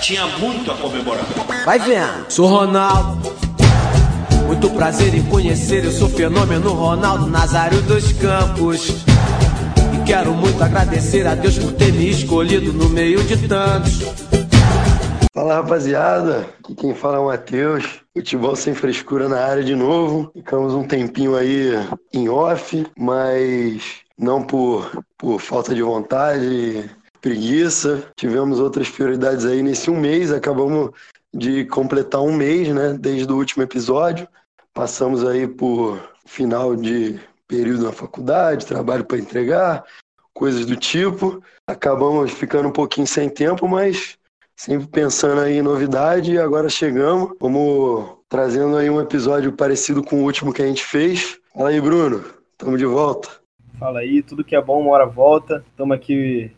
Tinha muito a comemorar. Vai vendo. Sou Ronaldo. Muito prazer em conhecer, eu sou fenômeno Ronaldo Nazário dos Campos. E quero muito agradecer a Deus por ter me escolhido no meio de tantos. Fala rapaziada, aqui quem fala é o Matheus. Futebol sem frescura na área de novo. Ficamos um tempinho aí em off, mas não por, por falta de vontade, preguiça. Tivemos outras prioridades aí nesse um mês, acabamos de completar um mês, né, desde o último episódio. Passamos aí por final de período na faculdade, trabalho para entregar, coisas do tipo. Acabamos ficando um pouquinho sem tempo, mas sempre pensando aí em novidade e agora chegamos. Vamos trazendo aí um episódio parecido com o último que a gente fez. Fala aí, Bruno. Estamos de volta. Fala aí, tudo que é bom uma hora volta. Estamos aqui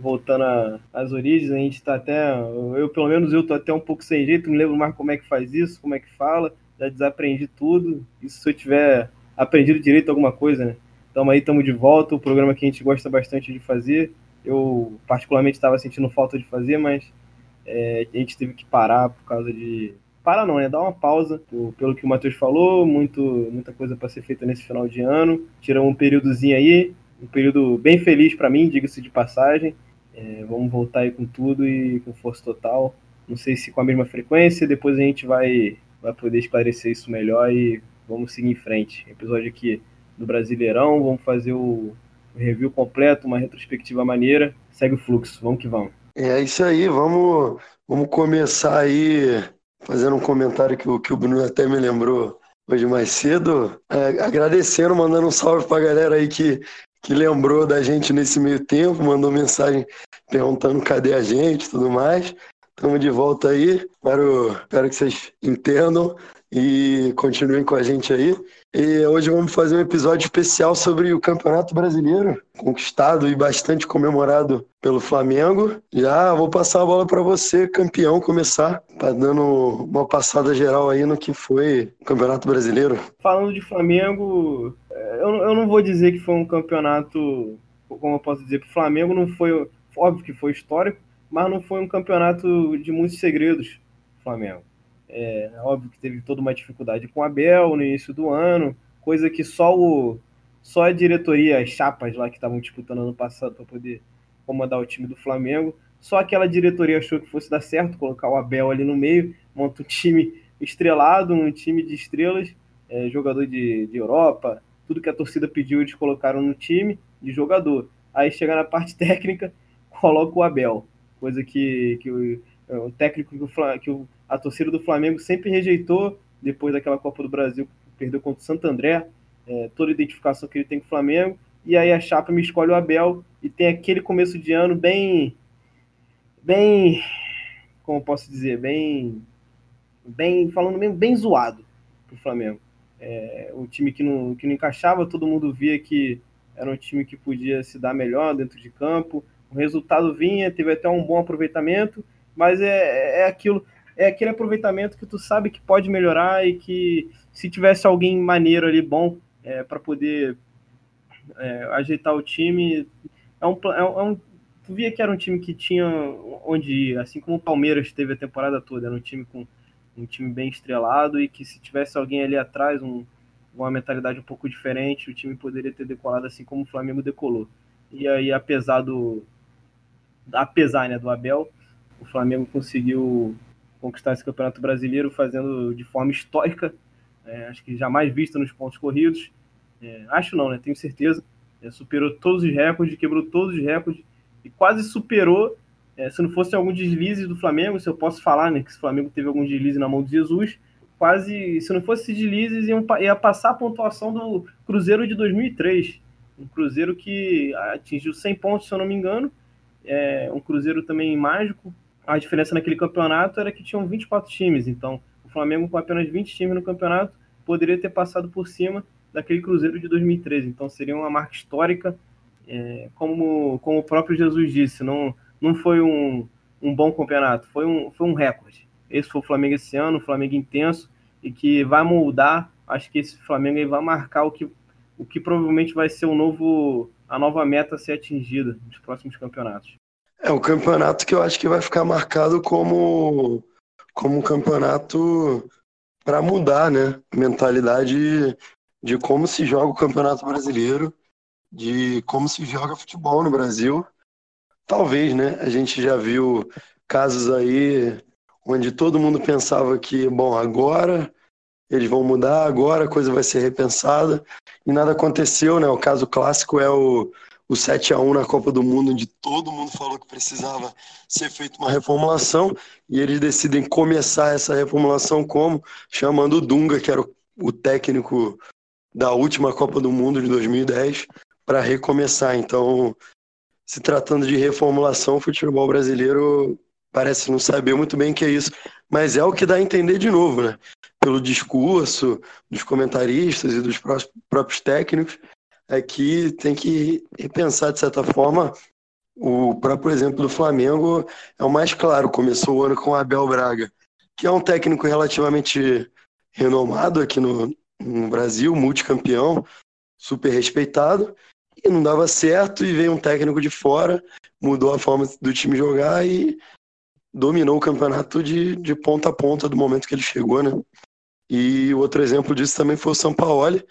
voltando às origens, a gente está até, eu pelo menos eu tô até um pouco sem jeito, não lembro mais como é que faz isso, como é que fala, já desaprendi tudo, isso se eu tiver aprendido direito alguma coisa, né? Estamos aí, estamos de volta, o programa que a gente gosta bastante de fazer, eu particularmente estava sentindo falta de fazer, mas é, a gente teve que parar por causa de... Parar não, né? Dar uma pausa, pelo que o Matheus falou, muito, muita coisa para ser feita nesse final de ano, tiramos um períodozinho aí, um período bem feliz para mim, diga-se de passagem, é, vamos voltar aí com tudo e com força total. Não sei se com a mesma frequência, depois a gente vai, vai poder esclarecer isso melhor e vamos seguir em frente. Episódio aqui do Brasileirão, vamos fazer o, review completo, uma retrospectiva maneira. Segue o fluxo, vamos que vamos. É isso aí, vamos, vamos começar aí fazendo um comentário que o, que o Bruno até me lembrou hoje mais cedo, é, agradecendo, mandando um salve pra galera aí que que lembrou da gente nesse meio tempo, mandou mensagem perguntando cadê a gente e tudo mais. Estamos de volta aí. Espero, espero que vocês entendam e continuem com a gente aí. E hoje vamos fazer um episódio especial sobre o Campeonato Brasileiro, conquistado e bastante comemorado pelo Flamengo. Já vou passar a bola para você, campeão, começar, tá dando uma passada geral aí no que foi o Campeonato Brasileiro. Falando de Flamengo, eu, eu não vou dizer que foi um campeonato, como eu posso dizer, para o Flamengo não foi, óbvio que foi histórico, mas não foi um campeonato de muitos segredos, Flamengo. É óbvio que teve toda uma dificuldade com o Abel no início do ano, coisa que só o só a diretoria, as chapas lá que estavam disputando ano passado para poder comandar o time do Flamengo, só aquela diretoria achou que fosse dar certo colocar o Abel ali no meio, monta um time estrelado, um time de estrelas, é, jogador de, de Europa, tudo que a torcida pediu eles colocaram no time de jogador. Aí chega na parte técnica, coloca o Abel, coisa que, que é, o técnico que, o, que o, a torcida do Flamengo sempre rejeitou depois daquela Copa do Brasil que perdeu contra o Santo André, é, toda a identificação que ele tem com o Flamengo. E aí a chapa me escolhe o Abel e tem aquele começo de ano bem, bem, como posso dizer, bem, bem falando mesmo, bem zoado para o Flamengo. É, um time que não, que não encaixava, todo mundo via que era um time que podia se dar melhor dentro de campo. O resultado vinha, teve até um bom aproveitamento, mas é, é aquilo, é aquele aproveitamento que tu sabe que pode melhorar e que se tivesse alguém maneiro ali bom é, para poder é, ajeitar o time, é é um, é um, tu via que era um time que tinha onde ir, assim como o Palmeiras teve a temporada toda, era um time com um time bem estrelado e que se tivesse alguém ali atrás, um, uma mentalidade um pouco diferente, o time poderia ter decolado assim como o Flamengo decolou. E aí, apesar do apesar né, do Abel, o Flamengo conseguiu conquistar esse Campeonato Brasileiro fazendo de forma histórica, é, acho que jamais vista nos pontos corridos. É, acho não, né? Tenho certeza. É, superou todos os recordes, quebrou todos os recordes e quase superou é, se não fosse algum deslize do Flamengo, se eu posso falar, né, que o Flamengo teve algum deslize na mão de Jesus, quase, se não fosse deslizes, iam, ia passar a pontuação do Cruzeiro de 2003. Um Cruzeiro que atingiu 100 pontos, se eu não me engano. É, um Cruzeiro também mágico. A diferença naquele campeonato era que tinham 24 times, então o Flamengo com apenas 20 times no campeonato poderia ter passado por cima daquele Cruzeiro de 2013. Então seria uma marca histórica, é, como, como o próprio Jesus disse, não não foi um, um bom campeonato, foi um, foi um recorde. Esse foi o Flamengo esse ano, um Flamengo intenso e que vai moldar. Acho que esse Flamengo aí vai marcar o que, o que provavelmente vai ser o novo, a nova meta a ser atingida nos próximos campeonatos. É o campeonato que eu acho que vai ficar marcado como, como um campeonato para mudar, né? Mentalidade de como se joga o Campeonato Brasileiro, de como se joga futebol no Brasil. Talvez, né? A gente já viu casos aí onde todo mundo pensava que, bom, agora eles vão mudar, agora a coisa vai ser repensada, e nada aconteceu, né? O caso clássico é o, o 7 a 1 na Copa do Mundo, onde todo mundo falou que precisava ser feita uma reformulação, e eles decidem começar essa reformulação como? Chamando o Dunga, que era o, o técnico da última Copa do Mundo de 2010, para recomeçar. Então, se tratando de reformulação, o futebol brasileiro parece não saber muito bem o que é isso, mas é o que dá a entender de novo, né? Pelo discurso dos comentaristas e dos próprios técnicos, é que tem que repensar, de certa forma, o próprio exemplo do Flamengo é o mais claro. Começou o ano com o Abel Braga, que é um técnico relativamente renomado aqui no, no Brasil, multicampeão, super respeitado, e não dava certo, e veio um técnico de fora, mudou a forma do time jogar e dominou o campeonato de, de ponta a ponta do momento que ele chegou, né? E outro exemplo disso também foi o São Paulo,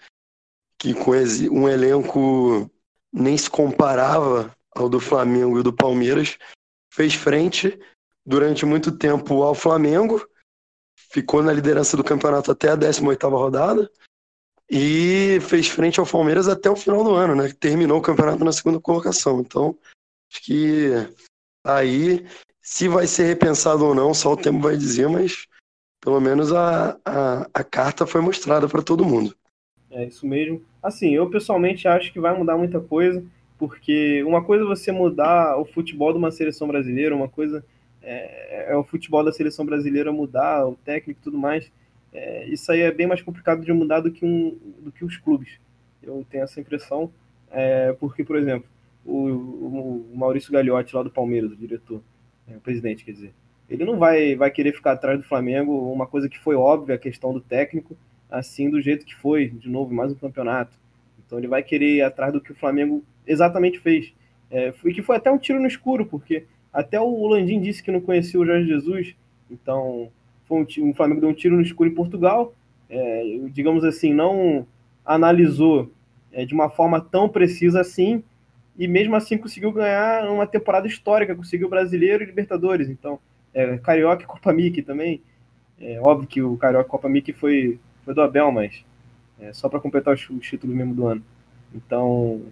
que com um elenco nem se comparava ao do Flamengo e do Palmeiras, fez frente durante muito tempo ao Flamengo, ficou na liderança do campeonato até a 18ª rodada e fez frente ao Palmeiras até o final do ano, né? Terminou o campeonato na segunda colocação. Então, acho que aí se vai ser repensado ou não, só o tempo vai dizer, mas pelo menos a, a, a carta foi mostrada para todo mundo. É isso mesmo. Assim, eu pessoalmente acho que vai mudar muita coisa, porque uma coisa é você mudar o futebol de uma seleção brasileira, uma coisa é, é o futebol da seleção brasileira mudar, o técnico e tudo mais. É, isso aí é bem mais complicado de mudar do que, um, do que os clubes. Eu tenho essa impressão, é, porque, por exemplo, o, o Maurício Gagliotti, lá do Palmeiras, o diretor, é, o presidente, quer dizer. Ele não vai, vai querer ficar atrás do Flamengo, uma coisa que foi óbvia, a questão do técnico, assim do jeito que foi, de novo, mais um campeonato. Então ele vai querer ir atrás do que o Flamengo exatamente fez. É, e que foi até um tiro no escuro, porque até o Landim disse que não conhecia o Jorge Jesus, então foi um, o Flamengo deu um tiro no escuro em Portugal, é, digamos assim, não analisou é, de uma forma tão precisa assim, e mesmo assim conseguiu ganhar uma temporada histórica, conseguiu Brasileiro e Libertadores. Então, é, Carioca e Copa Mickey também. É, óbvio que o Carioca e Copa Mickey foi, foi do Abel, mas é, só para completar os, os títulos mesmo do ano. Então,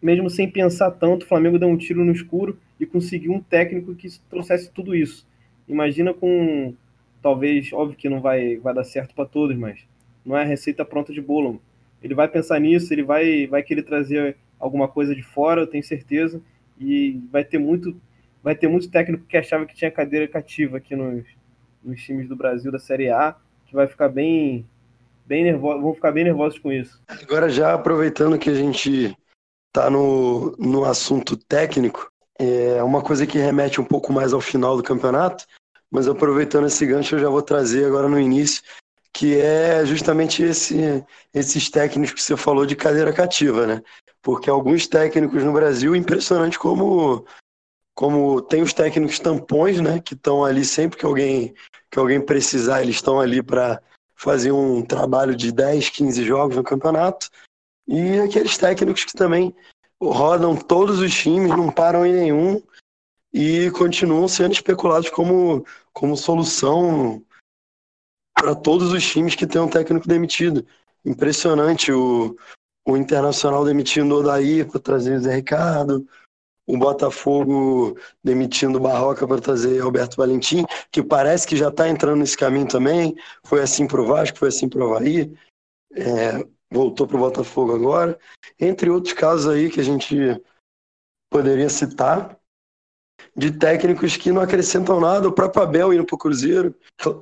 mesmo sem pensar tanto, o Flamengo deu um tiro no escuro e conseguiu um técnico que trouxesse tudo isso. Imagina com, talvez, óbvio que não vai, vai dar certo para todos, mas não é receita pronta de bolo. Ele vai pensar nisso, ele vai, vai querer trazer alguma coisa de fora, eu tenho certeza. E vai ter muito, vai ter muito técnico que achava que tinha cadeira cativa aqui nos, nos times do Brasil da Série A, que vai ficar bem, bem nervoso, vão ficar bem nervosos com isso. Agora já aproveitando que a gente está no, no assunto técnico, é uma coisa que remete um pouco mais ao final do campeonato, mas aproveitando esse gancho eu já vou trazer agora no início, que é justamente esse, esses técnicos que você falou de cadeira cativa, né? porque alguns técnicos no Brasil, impressionante como como tem os técnicos tampões, né, que estão ali sempre que alguém que alguém precisar, eles estão ali para fazer um trabalho de 10, 15 jogos no campeonato. E aqueles técnicos que também rodam todos os times, não param em nenhum e continuam sendo especulados como, como solução para todos os times que tem um técnico demitido. Impressionante o, o Internacional demitindo o Odair para trazer o Zé Ricardo, o Botafogo demitindo Barroca para trazer Alberto Valentim, que parece que já está entrando nesse caminho também. Foi assim para o Vasco, foi assim para o Havaí, é, voltou para o Botafogo agora. Entre outros casos aí que a gente poderia citar, de técnicos que não acrescentam nada, o próprio Abel indo para o Cruzeiro,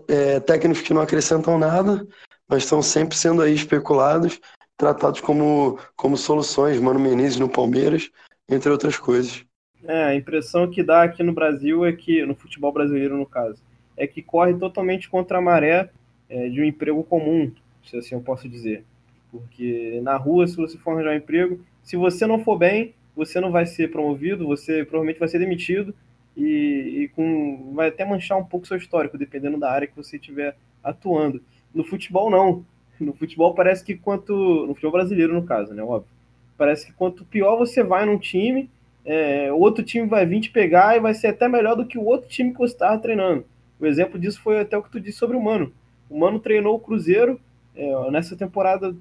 é, técnicos que não acrescentam nada, mas estão sempre sendo aí especulados tratados como, como soluções, Mano Menezes no Palmeiras, entre outras coisas. É, a impressão que dá aqui no Brasil é que, no futebol brasileiro no caso, é que corre totalmente contra a maré é, de um emprego comum, se assim eu posso dizer. Porque na rua, se você for arranjar um emprego, se você não for bem, você não vai ser promovido, você provavelmente vai ser demitido e, e com, vai até manchar um pouco seu histórico, dependendo da área que você estiver atuando. No futebol, não. No futebol parece que quanto. No futebol brasileiro, no caso, né? Óbvio. Parece que quanto pior você vai num time, é, outro time vai vir te pegar e vai ser até melhor do que o outro time que você estava treinando. O exemplo disso foi até o que tu disse sobre o Mano. O Mano treinou o Cruzeiro é, nessa temporada,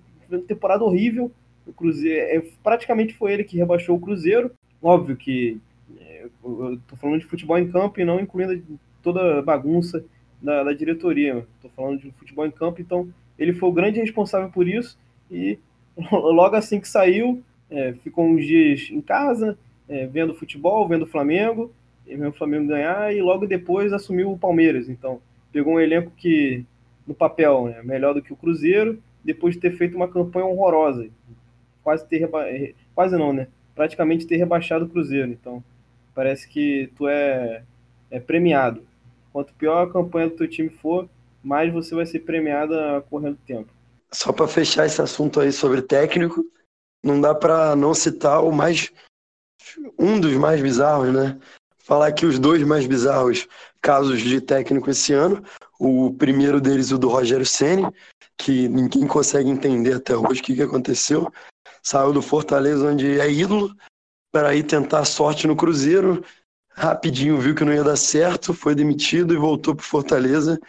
temporada horrível. O Cruzeiro, é, praticamente foi ele que rebaixou o Cruzeiro. Óbvio que é, eu tô falando de futebol em campo e não incluindo toda a bagunça da, da diretoria. Estou falando de futebol em campo, então ele foi o grande responsável por isso e logo assim que saiu, é, ficou uns dias em casa, é, vendo futebol, vendo o Flamengo, vendo o Flamengo ganhar e logo depois assumiu o Palmeiras. Então pegou um elenco que no papel né, melhor do que o Cruzeiro, depois de ter feito uma campanha horrorosa, quase ter reba... quase não, né? Praticamente ter rebaixado o Cruzeiro. Então parece que tu é, é premiado. Quanto pior a campanha do teu time for, mais você vai ser premiada correndo tempo. Só para fechar esse assunto aí sobre técnico, não dá para não citar o mais um dos mais bizarros, né? Falar aqui os dois mais bizarros casos de técnico esse ano. O primeiro deles, o do Rogério Ceni, que ninguém consegue entender até hoje o que, que aconteceu. Saiu do Fortaleza, onde é ídolo, para ir tentar sorte no Cruzeiro. Rapidinho viu que não ia dar certo, foi demitido e voltou para Fortaleza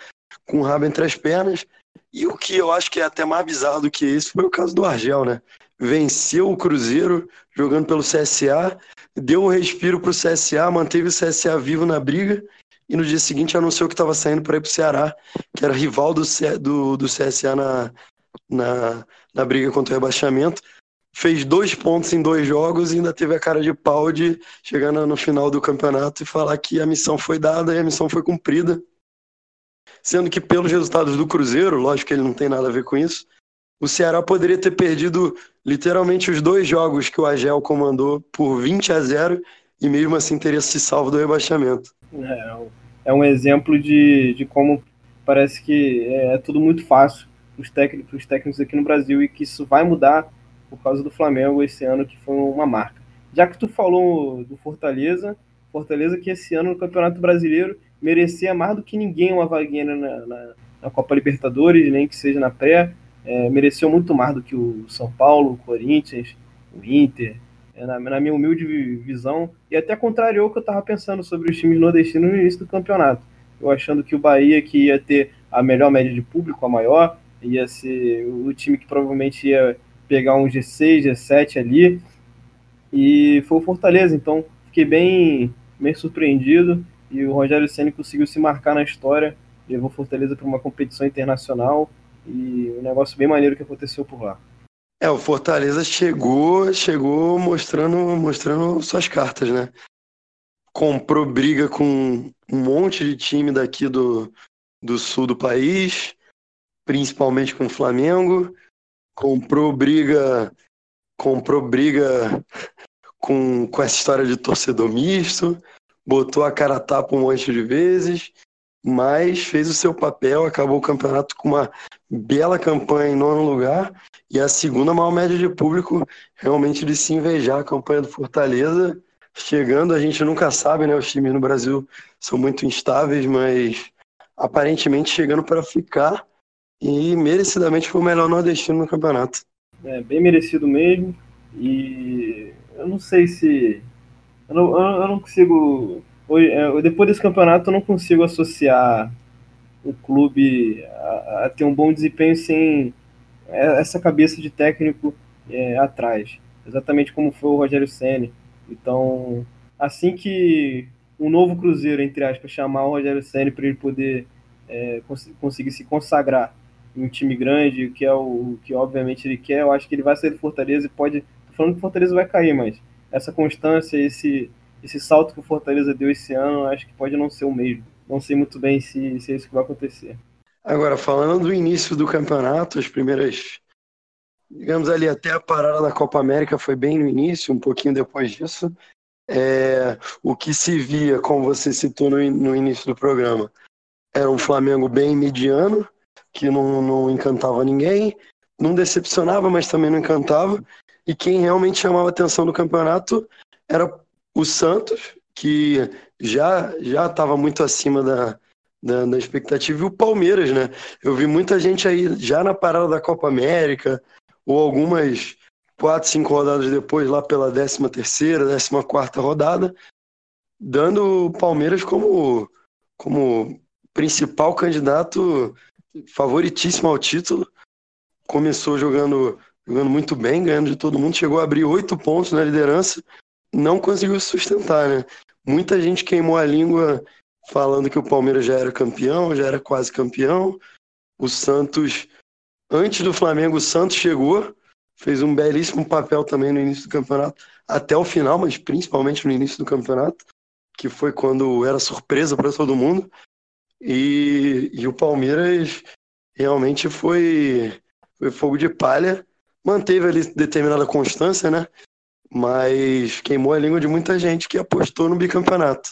com o rabo entre as pernas. E o que eu acho que é até mais bizarro do que isso foi o caso do Argel, né? Venceu o Cruzeiro jogando pelo CSA, deu um respiro para o CSA, manteve o CSA vivo na briga e no dia seguinte anunciou que estava saindo para ir para o Ceará, que era rival do, do, do CSA na, na, na briga contra o rebaixamento. Fez dois pontos em dois jogos e ainda teve a cara de pau de chegar no final do campeonato e falar que a missão foi dada e a missão foi cumprida sendo que pelos resultados do Cruzeiro, lógico que ele não tem nada a ver com isso, o Ceará poderia ter perdido literalmente os dois jogos que o Agel comandou por 20 a 0 e mesmo assim teria se salvo do rebaixamento. É, é um exemplo de, de como parece que é, é tudo muito fácil os técnicos, técnicos aqui no Brasil e que isso vai mudar por causa do Flamengo esse ano, que foi uma marca. Já que tu falou do Fortaleza, Fortaleza que esse ano no Campeonato Brasileiro merecia mais do que ninguém uma vaguinha na, na, na Copa Libertadores, nem que seja na pré. É, mereceu muito mais do que o São Paulo, o Corinthians, o Inter, é, na, na, minha humilde visão, e até contrariou o que eu estava pensando sobre os times nordestinos no início do campeonato. Eu achando que o Bahia que ia ter a melhor média de público, a maior, ia ser o time que provavelmente ia pegar um G6, G7 ali, e foi o Fortaleza, então fiquei bem, bem surpreendido e o Rogério Ceni conseguiu se marcar na história, levou Fortaleza para uma competição internacional e um negócio bem maneiro que aconteceu por lá. É, o Fortaleza chegou, chegou mostrando, mostrando suas cartas, né? Comprou briga com um monte de time daqui do, do sul do país, principalmente com o Flamengo. Comprou briga, comprou briga com, com essa história de torcedor misto botou a cara a tapa um monte de vezes, mas fez o seu papel, acabou o campeonato com uma bela campanha em nono lugar e a segunda maior média de público, realmente de se invejar a campanha do Fortaleza. Chegando, a gente nunca sabe, né? Os times no Brasil são muito instáveis, mas aparentemente chegando para ficar e merecidamente foi o melhor nordestino no campeonato. É, bem merecido mesmo. E eu não sei se eu não, eu não consigo. É, depois desse campeonato, eu não consigo associar o clube a, a ter um bom desempenho sem essa cabeça de técnico é, atrás. Exatamente como foi o Rogério Senna. Então, assim que um novo Cruzeiro, entre aspas, chamar o Rogério Senna para ele poder é, cons conseguir se consagrar em um time grande, que é o que obviamente ele quer, eu acho que ele vai sair do Fortaleza e pode. Tô falando que o Fortaleza vai cair, mas essa constância, esse, esse salto que o Fortaleza deu esse ano, acho que pode não ser o mesmo. Não sei muito bem se, se é isso que vai acontecer. Agora, falando do início do campeonato, as primeiras, digamos ali, até a parada da Copa América foi bem no início, um pouquinho depois disso. É, o que se via, como você citou no, no início do programa, era um Flamengo bem mediano, que não, não encantava ninguém, não decepcionava, mas também não encantava, E quem realmente chamava atenção no campeonato era o Santos, que já já estava muito acima da, da, da, expectativa, e o Palmeiras, né? Eu vi muita gente aí já na parada da Copa América, ou algumas quatro, cinco rodadas depois, lá pela 13 terceira, 14 quarta rodada, dando o Palmeiras como, como principal candidato favoritíssimo ao título. Começou jogando, jogando muito bem, ganhando de todo mundo, chegou a abrir oito pontos na liderança, não conseguiu sustentar, né? Muita gente queimou a língua falando que o Palmeiras já era campeão, já era quase campeão. O Santos, antes do Flamengo, o Santos chegou, fez um belíssimo papel também no início do campeonato, até o final, mas principalmente no início do campeonato, que foi quando era surpresa para todo mundo. E, e o Palmeiras realmente foi, foi fogo de palha, manteve ali determinada constância, né? mas queimou a língua de muita gente que apostou no bicampeonato.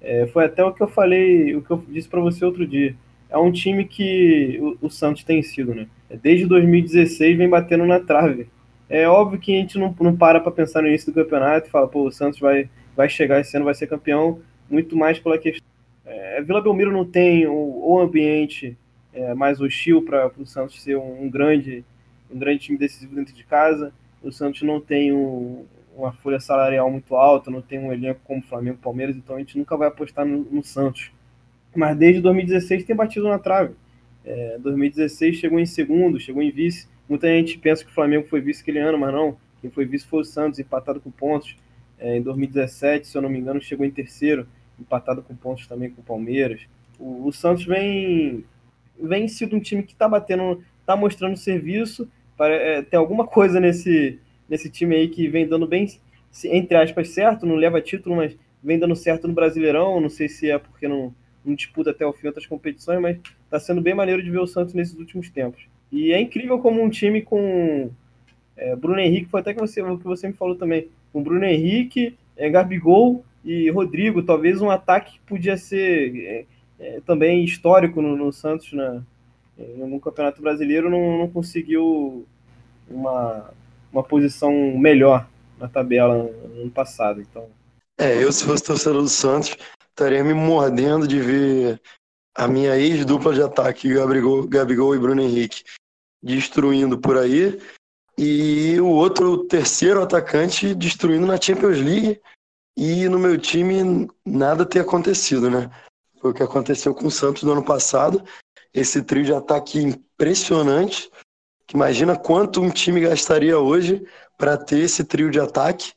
É, foi até o que eu falei, o que eu disse para você outro dia. É um time que o, o, Santos tem sido, né? Desde 2016 vem batendo na trave. É óbvio que a gente não, não para para pensar no início do campeonato e fala, pô, o Santos vai, vai chegar esse ano, vai ser campeão, muito mais pela questão. É, Vila Belmiro não tem o, o ambiente é, mais hostil para o Santos ser um, um, grande, um grande time decisivo dentro de casa. O Santos não tem um, uma folha salarial muito alta, não tem um elenco como Flamengo Palmeiras, então a gente nunca vai apostar no, no Santos. Mas desde 2016 tem batido na trave. É, 2016 chegou em segundo, chegou em vice. Muita gente pensa que o Flamengo foi vice aquele ano, mas não. Quem foi vice foi o Santos, empatado com pontos. É, em 2017, se eu não me engano, chegou em terceiro, empatado com pontos também com o Palmeiras. O, o Santos vem, vem sido um time que está batendo, está mostrando serviço. É, tem alguma coisa nesse, nesse time aí que vem dando bem, entre aspas, certo, não leva título, mas vem dando certo no Brasileirão. Não sei se é porque não, não disputa até o fim outras competições, mas está sendo bem maneiro de ver o Santos nesses últimos tempos. E é incrível como um time com é, Bruno Henrique, foi até que você, que você me falou também, com Bruno Henrique, é, Gabigol e Rodrigo, talvez um ataque que podia ser é, é, também histórico no, no Santos na, no Campeonato Brasileiro, não, não conseguiu uma, uma posição melhor na tabela no ano passado. Então. É, eu se fosse torcedor do Santos, estaria me mordendo de ver a minha ex-dupla de ataque, Gabigol, Gabigol e Bruno Henrique, destruindo por aí, e o outro, o terceiro atacante, destruindo na Champions League, e no meu time nada ter acontecido, né? Foi o que aconteceu com o Santos no ano passado, esse trio de ataque impressionante, Imagina quanto um time gastaria hoje para ter esse trio de ataque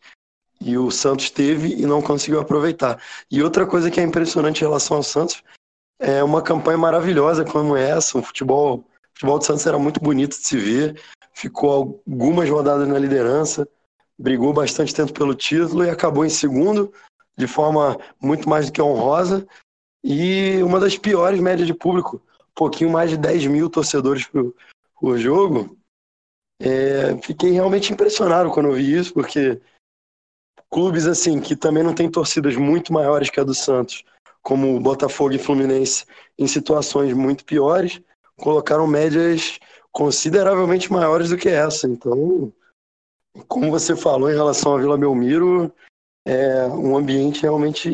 e o Santos teve e não conseguiu aproveitar. E outra coisa que é impressionante em relação ao Santos é uma campanha maravilhosa como essa. O futebol, o futebol do Santos era muito bonito de se ver, ficou algumas rodadas na liderança, brigou bastante tempo pelo título e acabou em segundo de forma muito mais do que honrosa e uma das piores médias de público, pouquinho mais de 10 mil torcedores o jogo, é, fiquei realmente impressionado quando eu vi isso, porque clubes assim que também não têm torcidas muito maiores que a do Santos, como Botafogo e Fluminense, em situações muito piores, colocaram médias consideravelmente maiores do que essa. Então, como você falou em relação à Vila Belmiro, é um ambiente realmente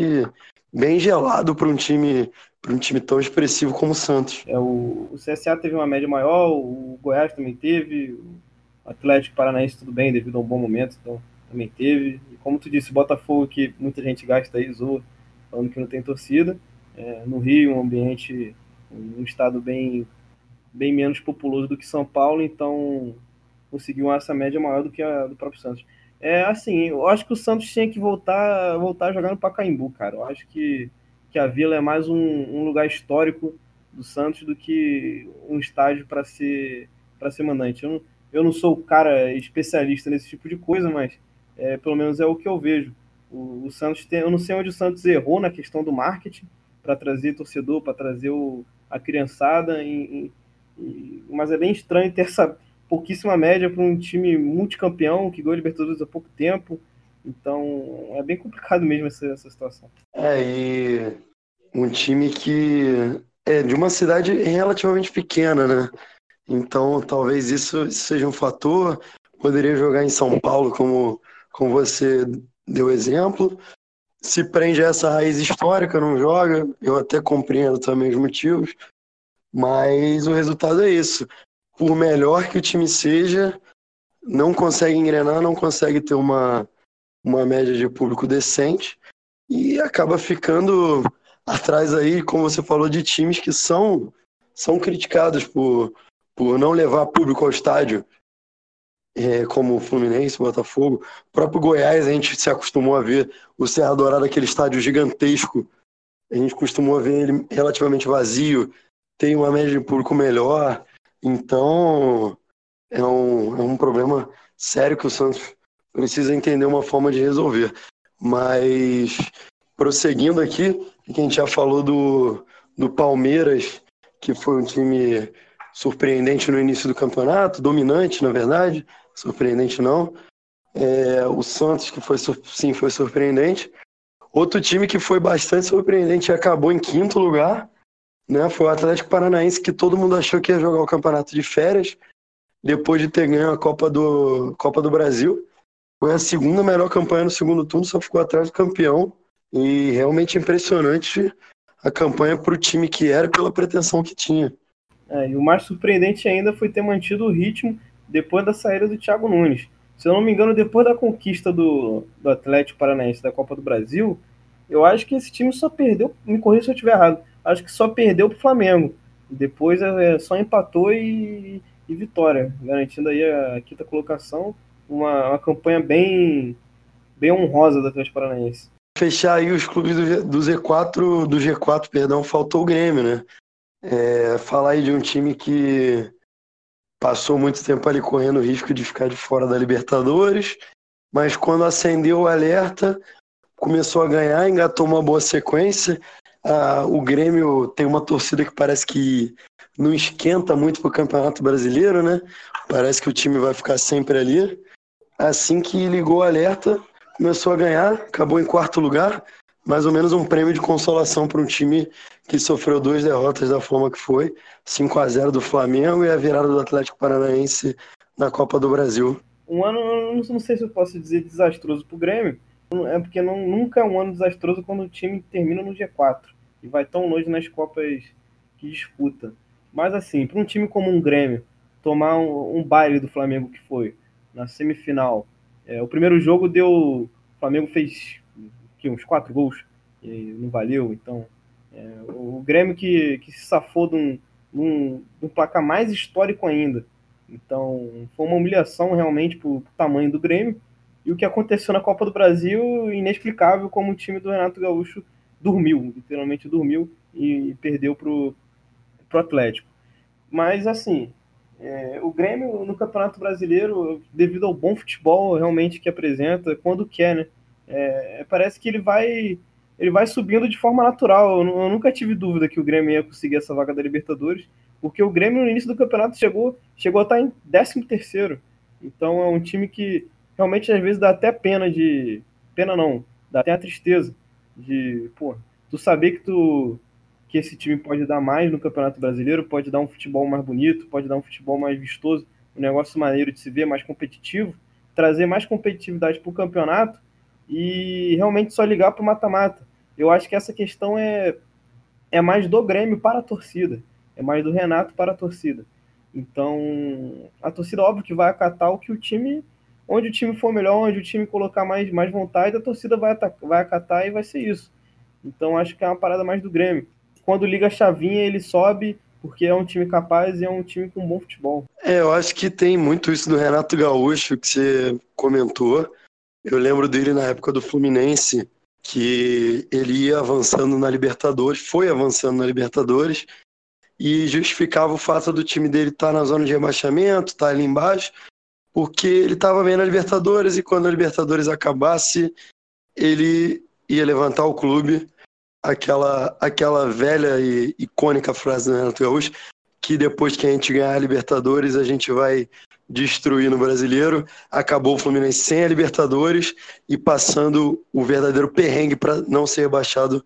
bem gelado para um time para um time tão expressivo como o Santos. É, o, o CSA teve uma média maior, o Goiás também teve, o Atlético Paranaense tudo bem, devido a um bom momento, então também teve. E como tu disse, o Botafogo, que muita gente gasta aí, zoa, falando que não tem torcida. É, no Rio, um ambiente, um estado bem, bem menos populoso do que São Paulo, então conseguiu essa média maior do que a do próprio Santos. É assim, eu acho que o Santos tinha que voltar, voltar a jogar no Pacaembu, cara. Eu acho que que a Vila é mais um, um lugar histórico do Santos do que um estádio para ser para ser mandante. Eu não, eu não sou o cara especialista nesse tipo de coisa, mas é, pelo menos é o que eu vejo. O, o, Santos tem, eu não sei onde o Santos errou na questão do marketing para trazer torcedor, para trazer o, a criançada, e, e, mas é bem estranho ter essa pouquíssima média para um time multicampeão que ganhou Libertadores há pouco tempo então é bem complicado mesmo essa, essa situação. É, e um time que é de uma cidade relativamente pequena, né? Então talvez isso seja um fator. poderia jogar em São Paulo, como, como você deu exemplo. Se prende a essa raiz histórica, não joga. Eu até compreendo também os motivos, mas o resultado é isso. Por melhor que o time seja, não consegue engrenar, não consegue ter uma, uma média de público decente e acaba ficando atrás aí, como você falou, de times que são, são criticados por, por não levar público ao estádio, é, como o Fluminense, Botafogo. O próprio Goiás, a gente se acostumou a ver o Serra Dourada, aquele estádio gigantesco. A gente costumou ver ele relativamente vazio, tem uma média de público melhor. Então, é um, é um problema sério que o Santos precisa entender uma forma de resolver. Mas, prosseguindo aqui, a gente já falou do, do Palmeiras, que foi um time surpreendente no início do campeonato, dominante, na verdade, surpreendente não. É, o Santos, que foi sim, foi surpreendente. Outro time que foi bastante surpreendente e acabou em quinto lugar, né? Foi o Atlético Paranaense, que todo mundo achou que ia jogar o campeonato de férias, depois de ter ganho a Copa do, Copa do Brasil. Foi a segunda melhor campanha no segundo turno, só ficou atrás do campeão. E realmente impressionante a campanha para o time que era pela pretensão que tinha. É, e o mais surpreendente ainda foi ter mantido o ritmo depois da saída do Thiago Nunes. Se eu não me engano, depois da conquista do, do Atlético Paranaense da Copa do Brasil, eu acho que esse time só perdeu, me corrija se eu estiver errado, acho que só perdeu para o Flamengo. Depois é, só empatou e, e, vitória, garantindo aí a quinta colocação. Uma, uma campanha bem, bem honrosa do Atlético Paranaense. Fechar aí os clubes do, do Z4, do G4, perdão, faltou o Grêmio, né? É, falar aí de um time que passou muito tempo ali correndo o risco de ficar de fora da Libertadores, mas quando acendeu o alerta, começou a ganhar, engatou uma boa sequência. Ah, o Grêmio tem uma torcida que parece que não esquenta muito para o Campeonato Brasileiro, né? Parece que o time vai ficar sempre ali. Assim que ligou o alerta, começou a ganhar, acabou em quarto lugar, mais ou menos um prêmio de consolação para um time que sofreu duas derrotas da forma que foi, 5 a 0 do Flamengo e a virada do Atlético Paranaense na Copa do Brasil. Um ano, não sei se eu posso dizer desastroso para o Grêmio, é porque não, nunca é um ano desastroso quando o time termina no G4 e vai tão longe nas Copas que disputa. Mas assim, para um time como um Grêmio tomar um, um baile do Flamengo que foi na semifinal, é, o primeiro jogo deu, o Flamengo fez uns quatro gols e não valeu, então é, o Grêmio que, que se safou de um, de, um, de um, placar mais histórico ainda. Então, foi uma humilhação realmente para o tamanho do Grêmio. E o que aconteceu na Copa do Brasil, inexplicável como o time do Renato Gaúcho dormiu, literalmente dormiu e perdeu para o Atlético. Mas, assim, é, o Grêmio no Campeonato Brasileiro, devido ao bom futebol realmente que apresenta, quando quer, né? É, parece que ele vai ele vai subindo de forma natural. Eu, eu, nunca tive dúvida que o Grêmio ia conseguir essa vaga da Libertadores, porque o Grêmio no início do campeonato chegou, chegou a estar em 13 terceiro. Então é um time que realmente às vezes dá até pena de. Pena não, dá até a tristeza de, pô, tu saber que tu que esse time pode dar mais no Campeonato Brasileiro, pode dar um futebol mais bonito, pode dar um futebol mais vistoso, um negócio maneiro de se ver, mais competitivo, trazer mais competitividade para o campeonato e realmente só ligar para o mata-mata. Eu acho que essa questão é, é mais do Grêmio para a torcida, é mais do Renato para a torcida. Então, a torcida, óbvio que vai acatar o que o time, onde o time for melhor, onde o time colocar mais, mais vontade, a torcida vai, vai acatar e vai ser isso. Então, acho que é uma parada mais do Grêmio. Quando liga a chavinha, ele sobe, porque é um time capaz e é um time com bom futebol. É, eu acho que tem muito isso do Renato Gaúcho que você comentou. Eu lembro dele na época do Fluminense, que ele ia avançando na Libertadores, foi avançando na Libertadores e justificava o fato do time dele estar tá na zona de rebaixamento, estar tá ali embaixo, porque ele estava bem na Libertadores e quando a Libertadores acabasse, ele ia levantar o clube, aquela aquela velha e icônica frase do Renato Gaúcho, que depois que a gente ganhar a Libertadores, a gente vai destruir no brasileiro. Acabou o Fluminense sem a Libertadores e passando o verdadeiro perrengue para não ser rebaixado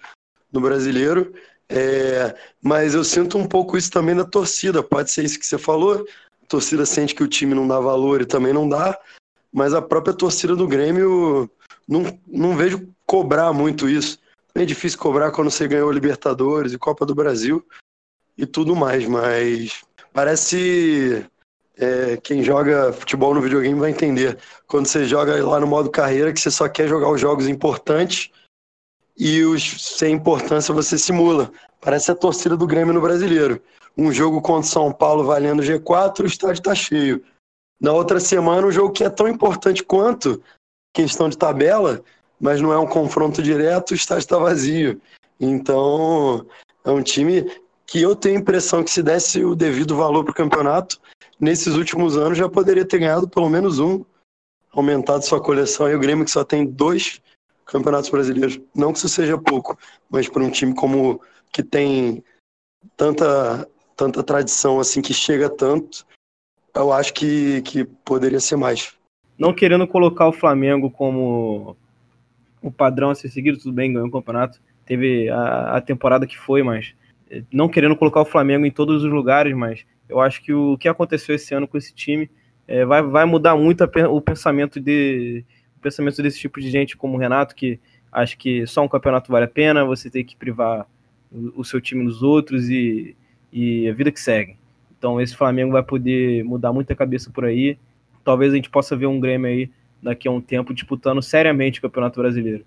no brasileiro. É, mas eu sinto um pouco isso também da torcida. Pode ser isso que você falou. A torcida sente que o time não dá valor e também não dá, mas a própria torcida do Grêmio não, não vejo cobrar muito isso. É difícil cobrar quando você ganhou Libertadores e Copa do Brasil e tudo mais, mas parece é, quem joga futebol no videogame vai entender. Quando você joga lá no modo carreira, que você só quer jogar os jogos importantes e os sem importância você simula. Parece a torcida do Grêmio no brasileiro. Um jogo contra São Paulo valendo G4, o estádio está cheio. Na outra semana, um jogo que é tão importante quanto questão de tabela, mas não é um confronto direto, o estádio está vazio. Então, é um time que eu tenho a impressão que se desse o devido valor para o campeonato, nesses últimos anos já poderia ter ganhado pelo menos um, aumentado sua coleção. E o Grêmio que só tem dois campeonatos brasileiros. Não que isso seja pouco, mas para um time como que tem tanta tanta tradição assim que chega tanto, eu acho que, que poderia ser mais. Não querendo colocar o Flamengo como o padrão a ser seguido, tudo bem, ganhou o campeonato, teve a, a temporada que foi, mas não querendo colocar o Flamengo em todos os lugares, mas eu acho que o que aconteceu esse ano com esse time é, vai, vai mudar muito a, o pensamento de o pensamento desse tipo de gente como o Renato, que acha que só um campeonato vale a pena, você tem que privar o, o seu time dos outros e, e a vida que segue. Então esse Flamengo vai poder mudar muita cabeça por aí. Talvez a gente possa ver um Grêmio aí daqui a um tempo disputando seriamente o Campeonato Brasileiro.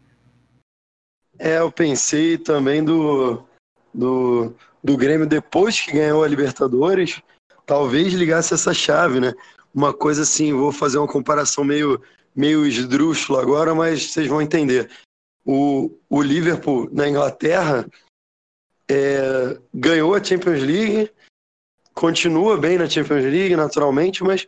É, eu pensei também do, do, do Grêmio depois que ganhou a Libertadores, talvez ligasse essa chave, né? Uma coisa assim, vou fazer uma comparação meio, meio esdrúxula agora, mas vocês vão entender. O, o Liverpool na Inglaterra é, ganhou a Champions League, continua bem na Champions League, naturalmente, mas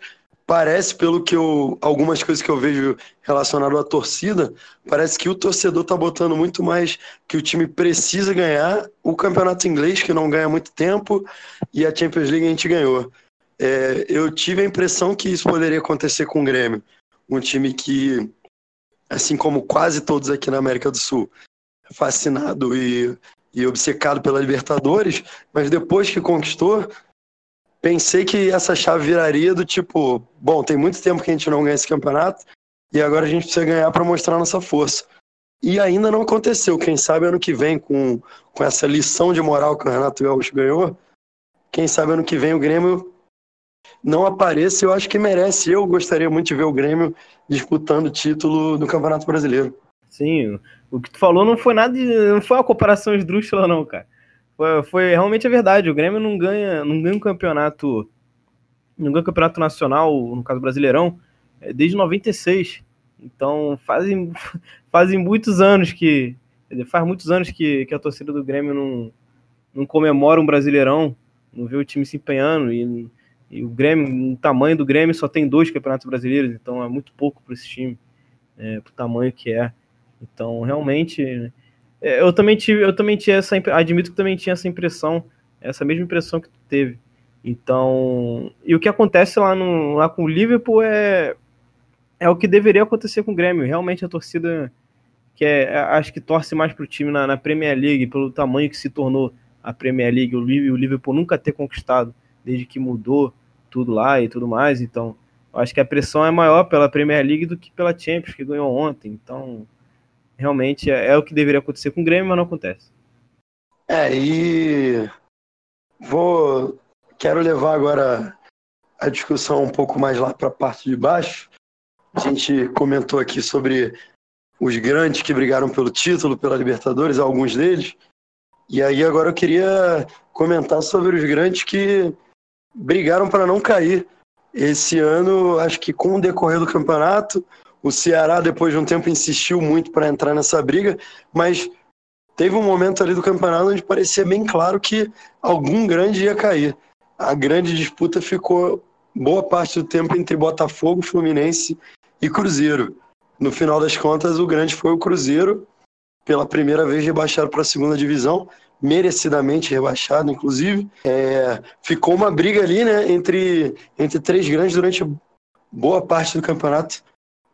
parece, pelo que eu. algumas coisas que eu vejo relacionado à torcida, parece que o torcedor tá botando muito mais que o time precisa ganhar o campeonato inglês, que não ganha muito tempo, e a Champions League a gente ganhou. É, eu tive a impressão que isso poderia acontecer com o Grêmio. Um time que, assim como quase todos aqui na América do Sul, é fascinado e, e obcecado pela Libertadores, mas depois que conquistou, pensei que essa chave viraria do tipo, bom, tem muito tempo que a gente não ganha esse campeonato e agora a gente precisa ganhar para mostrar nossa força. E ainda não aconteceu. Quem sabe ano que vem, com, com essa lição de moral que o Renato Gaúcho ganhou, quem sabe ano que vem o Grêmio não apareça. Eu acho que merece. Eu gostaria muito de ver o Grêmio disputando o título do Campeonato Brasileiro. Sim, o que tu falou não foi nada de, não foi uma comparação esdrúxula, não, cara. Foi, foi realmente a verdade. O Grêmio não ganha, não ganha um campeonato, não ganha um campeonato nacional, no caso Brasileirão, é, desde 96. Então fazem, fazem muitos anos que faz muitos anos que, que a torcida do Grêmio não, não comemora um Brasileirão, não vê o time se empenhando e, e o Grêmio, o tamanho do Grêmio só tem dois campeonatos brasileiros, então é muito pouco para esse time, é, para o tamanho que é. Então realmente é, eu também tive, eu também tinha essa, admito que também tinha essa impressão, essa mesma impressão que tu teve. Então, e o que acontece lá, no, lá com o Liverpool é, é o que deveria acontecer com o Grêmio. Realmente a torcida que é, acho que torce mais pro time na, na, Premier League, pelo tamanho que se tornou a Premier League, o, o Liverpool nunca ter conquistado desde que mudou tudo lá e tudo mais. Então, acho que a pressão é maior pela Premier League do que pela Champions, que ganhou ontem. Então, realmente é, é, o que deveria acontecer com o Grêmio, mas não acontece. É, e vou quero levar agora a discussão um pouco mais lá para a parte de baixo. A gente comentou aqui sobre os grandes que brigaram pelo título, pela Libertadores, alguns deles. E aí agora eu queria comentar sobre os grandes que brigaram para não cair. Esse ano, acho que com o decorrer do campeonato, o Ceará, depois de um tempo, insistiu muito para entrar nessa briga, mas teve um momento ali do campeonato onde parecia bem claro que algum grande ia cair. A grande disputa ficou boa parte do tempo entre Botafogo, Fluminense e Cruzeiro. No final das contas, o grande foi o Cruzeiro, pela primeira vez rebaixado para a segunda divisão, merecidamente rebaixado, inclusive. É, ficou uma briga ali, né, entre, entre três grandes durante boa parte do campeonato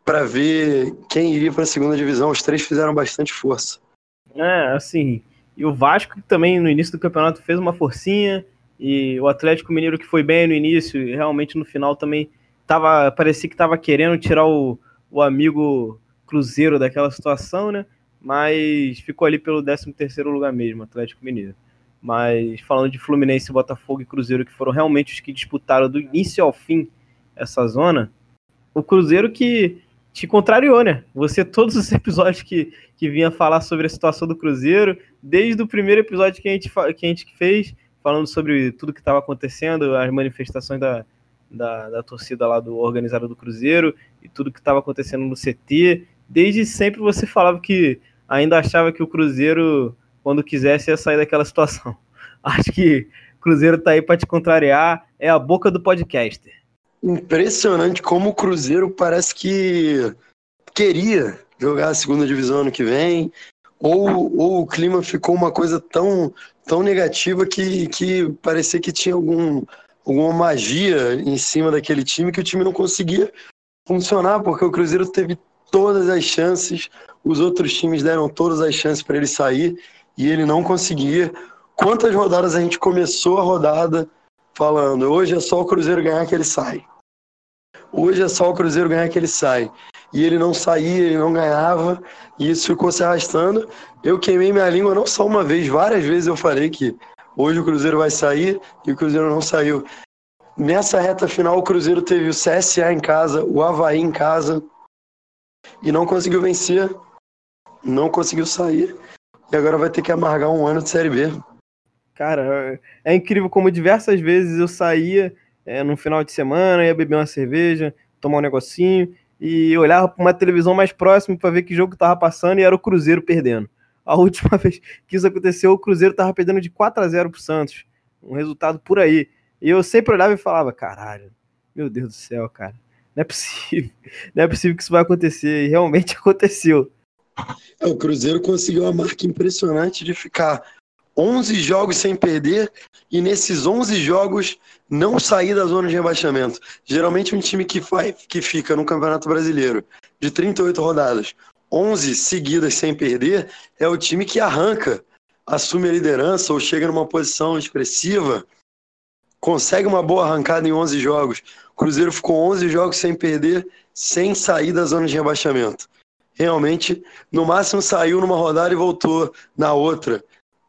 para ver quem iria para a segunda divisão. Os três fizeram bastante força. É, assim. E o Vasco também no início do campeonato fez uma forcinha E o Atlético Mineiro que foi bem no início, e realmente no final também tava, parecia que estava querendo tirar o, o amigo Cruzeiro daquela situação, né? Mas ficou ali pelo 13 terceiro lugar mesmo, Atlético Mineiro. Mas falando de Fluminense, Botafogo e Cruzeiro, que foram realmente os que disputaram do início ao fim essa zona, o Cruzeiro que te contrariou, né? Você, todos os episódios que, que vinha falar sobre a situação do Cruzeiro, desde o primeiro episódio que a gente, que a gente fez, falando sobre tudo que estava acontecendo, as manifestações da, da, da, torcida lá do organizado do Cruzeiro e tudo que estava acontecendo no CT. Desde sempre você falava que ainda achava que o Cruzeiro, quando quisesse, ia sair daquela situação. Acho que o Cruzeiro está aí para te contrariar, é a boca do podcaster. Impressionante como o Cruzeiro parece que queria jogar a segunda divisão ano que vem, ou, ou o clima ficou uma coisa tão, tão negativa que, que parecia que tinha algum, alguma magia em cima daquele time que o time não conseguia funcionar, porque o Cruzeiro teve todas as chances, os outros times deram todas as chances para ele sair e ele não conseguia. Quantas rodadas a gente começou a rodada falando, hoje é só o Cruzeiro ganhar que ele sai. Hoje é só o Cruzeiro ganhar que ele sai e ele não saía, ele não ganhava, e isso ficou se arrastando. Eu queimei minha língua não só uma vez, várias vezes eu falei que hoje o Cruzeiro vai sair e o Cruzeiro não saiu. Nessa reta final, o Cruzeiro teve o CSA em casa, o Havaí em casa, e não conseguiu vencer, não conseguiu sair, e agora vai ter que amargar um ano de Série B. Cara, é incrível como diversas vezes eu saía é, no final de semana, ia beber uma cerveja, tomar um negocinho, e olhava para uma televisão mais próxima para ver que jogo estava passando e era o Cruzeiro perdendo. A última vez que isso aconteceu, o Cruzeiro estava perdendo de 4 a 0 para o Santos. Um resultado por aí. E eu sempre olhava e falava: caralho, meu Deus do céu, cara. Não é possível. Não é possível que isso vai acontecer. E realmente aconteceu. É, o Cruzeiro conseguiu uma marca impressionante de ficar 11 jogos sem perder e nesses 11 jogos não sair da zona de rebaixamento. Geralmente um time que, vai, que fica no Campeonato Brasileiro de 38 rodadas, 11 seguidas sem perder, é o time que arranca, assume a liderança ou chega numa posição expressiva, consegue uma boa arrancada em 11 jogos. O Cruzeiro ficou 11 jogos sem perder, sem sair da zona de rebaixamento. Realmente, no máximo saiu numa rodada e voltou na outra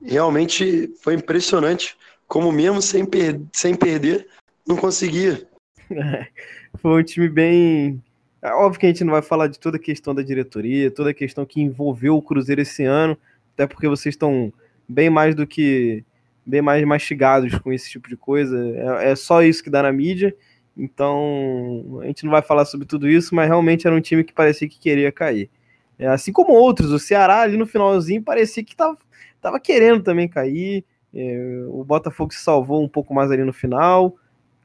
realmente foi impressionante como mesmo sem, per sem perder, não conseguia. foi um time bem. É óbvio que a gente não vai falar de toda a questão da diretoria, toda a questão que envolveu o Cruzeiro esse ano, até porque vocês estão bem mais do que bem mais mastigados com esse tipo de coisa. É, é só isso que dá na mídia. Então, a gente não vai falar sobre tudo isso, mas realmente era um time que parecia que queria cair. É, assim como outros, o Ceará ali no finalzinho parecia que estava Tava querendo também cair. É, o Botafogo se salvou um pouco mais ali no final.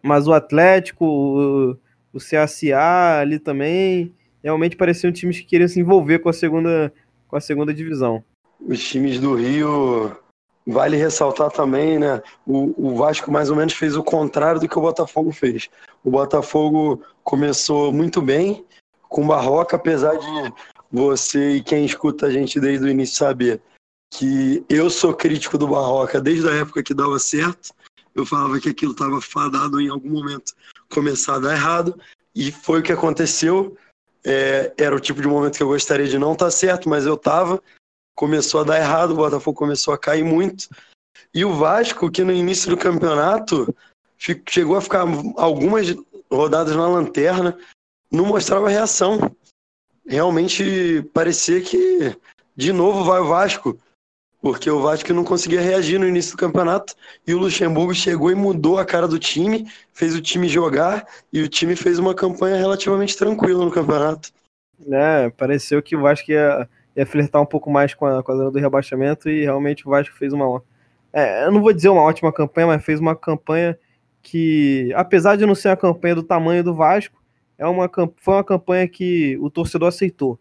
Mas o Atlético, o, o CSA ali também, realmente pareciam times que queriam se envolver com a segunda, com a segunda divisão. Os times do Rio, vale ressaltar também, né? O, o Vasco mais ou menos fez o contrário do que o Botafogo fez. O Botafogo começou muito bem com Barroca, apesar de você e quem escuta a gente desde o início saber que eu sou crítico do Barroca desde a época que dava certo. Eu falava que aquilo estava fadado em algum momento começar a dar errado, e foi o que aconteceu. É, era o tipo de momento que eu gostaria de não estar tá certo, mas eu estava. Começou a dar errado, o Botafogo começou a cair muito. E o Vasco, que no início do campeonato chegou a ficar algumas rodadas na lanterna, não mostrava reação. Realmente parecia que de novo vai o Vasco porque o Vasco não conseguia reagir no início do campeonato e o Luxemburgo chegou e mudou a cara do time, fez o time jogar e o time fez uma campanha relativamente tranquila no campeonato. É, pareceu que o Vasco ia, ia flertar um pouco mais com a, com a zona do rebaixamento e realmente o Vasco fez uma. É, eu não vou dizer uma ótima campanha, mas fez uma campanha que, apesar de não ser a campanha do tamanho do Vasco, é uma, foi uma campanha que o torcedor aceitou.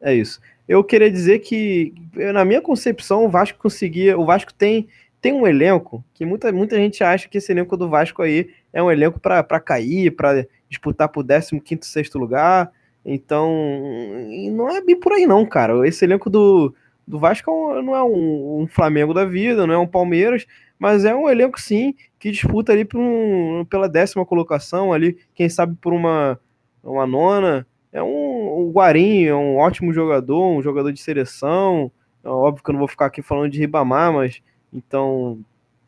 É isso eu queria dizer que, na minha concepção, o Vasco conseguia. O Vasco tem, tem um elenco que muita, muita gente acha que esse elenco do Vasco aí é um elenco para cair, para disputar por 15, 6 lugar. Então, não é bem por aí, não, cara. Esse elenco do, do Vasco é não é um, um, Flamengo da vida, não é um Palmeiras, mas é um elenco sim que disputa ali um, pela décima colocação ali, quem sabe por uma, uma nona. É um, um Guarim, é um ótimo jogador, um jogador de seleção. É óbvio que eu não vou ficar aqui falando de Ribamar, mas então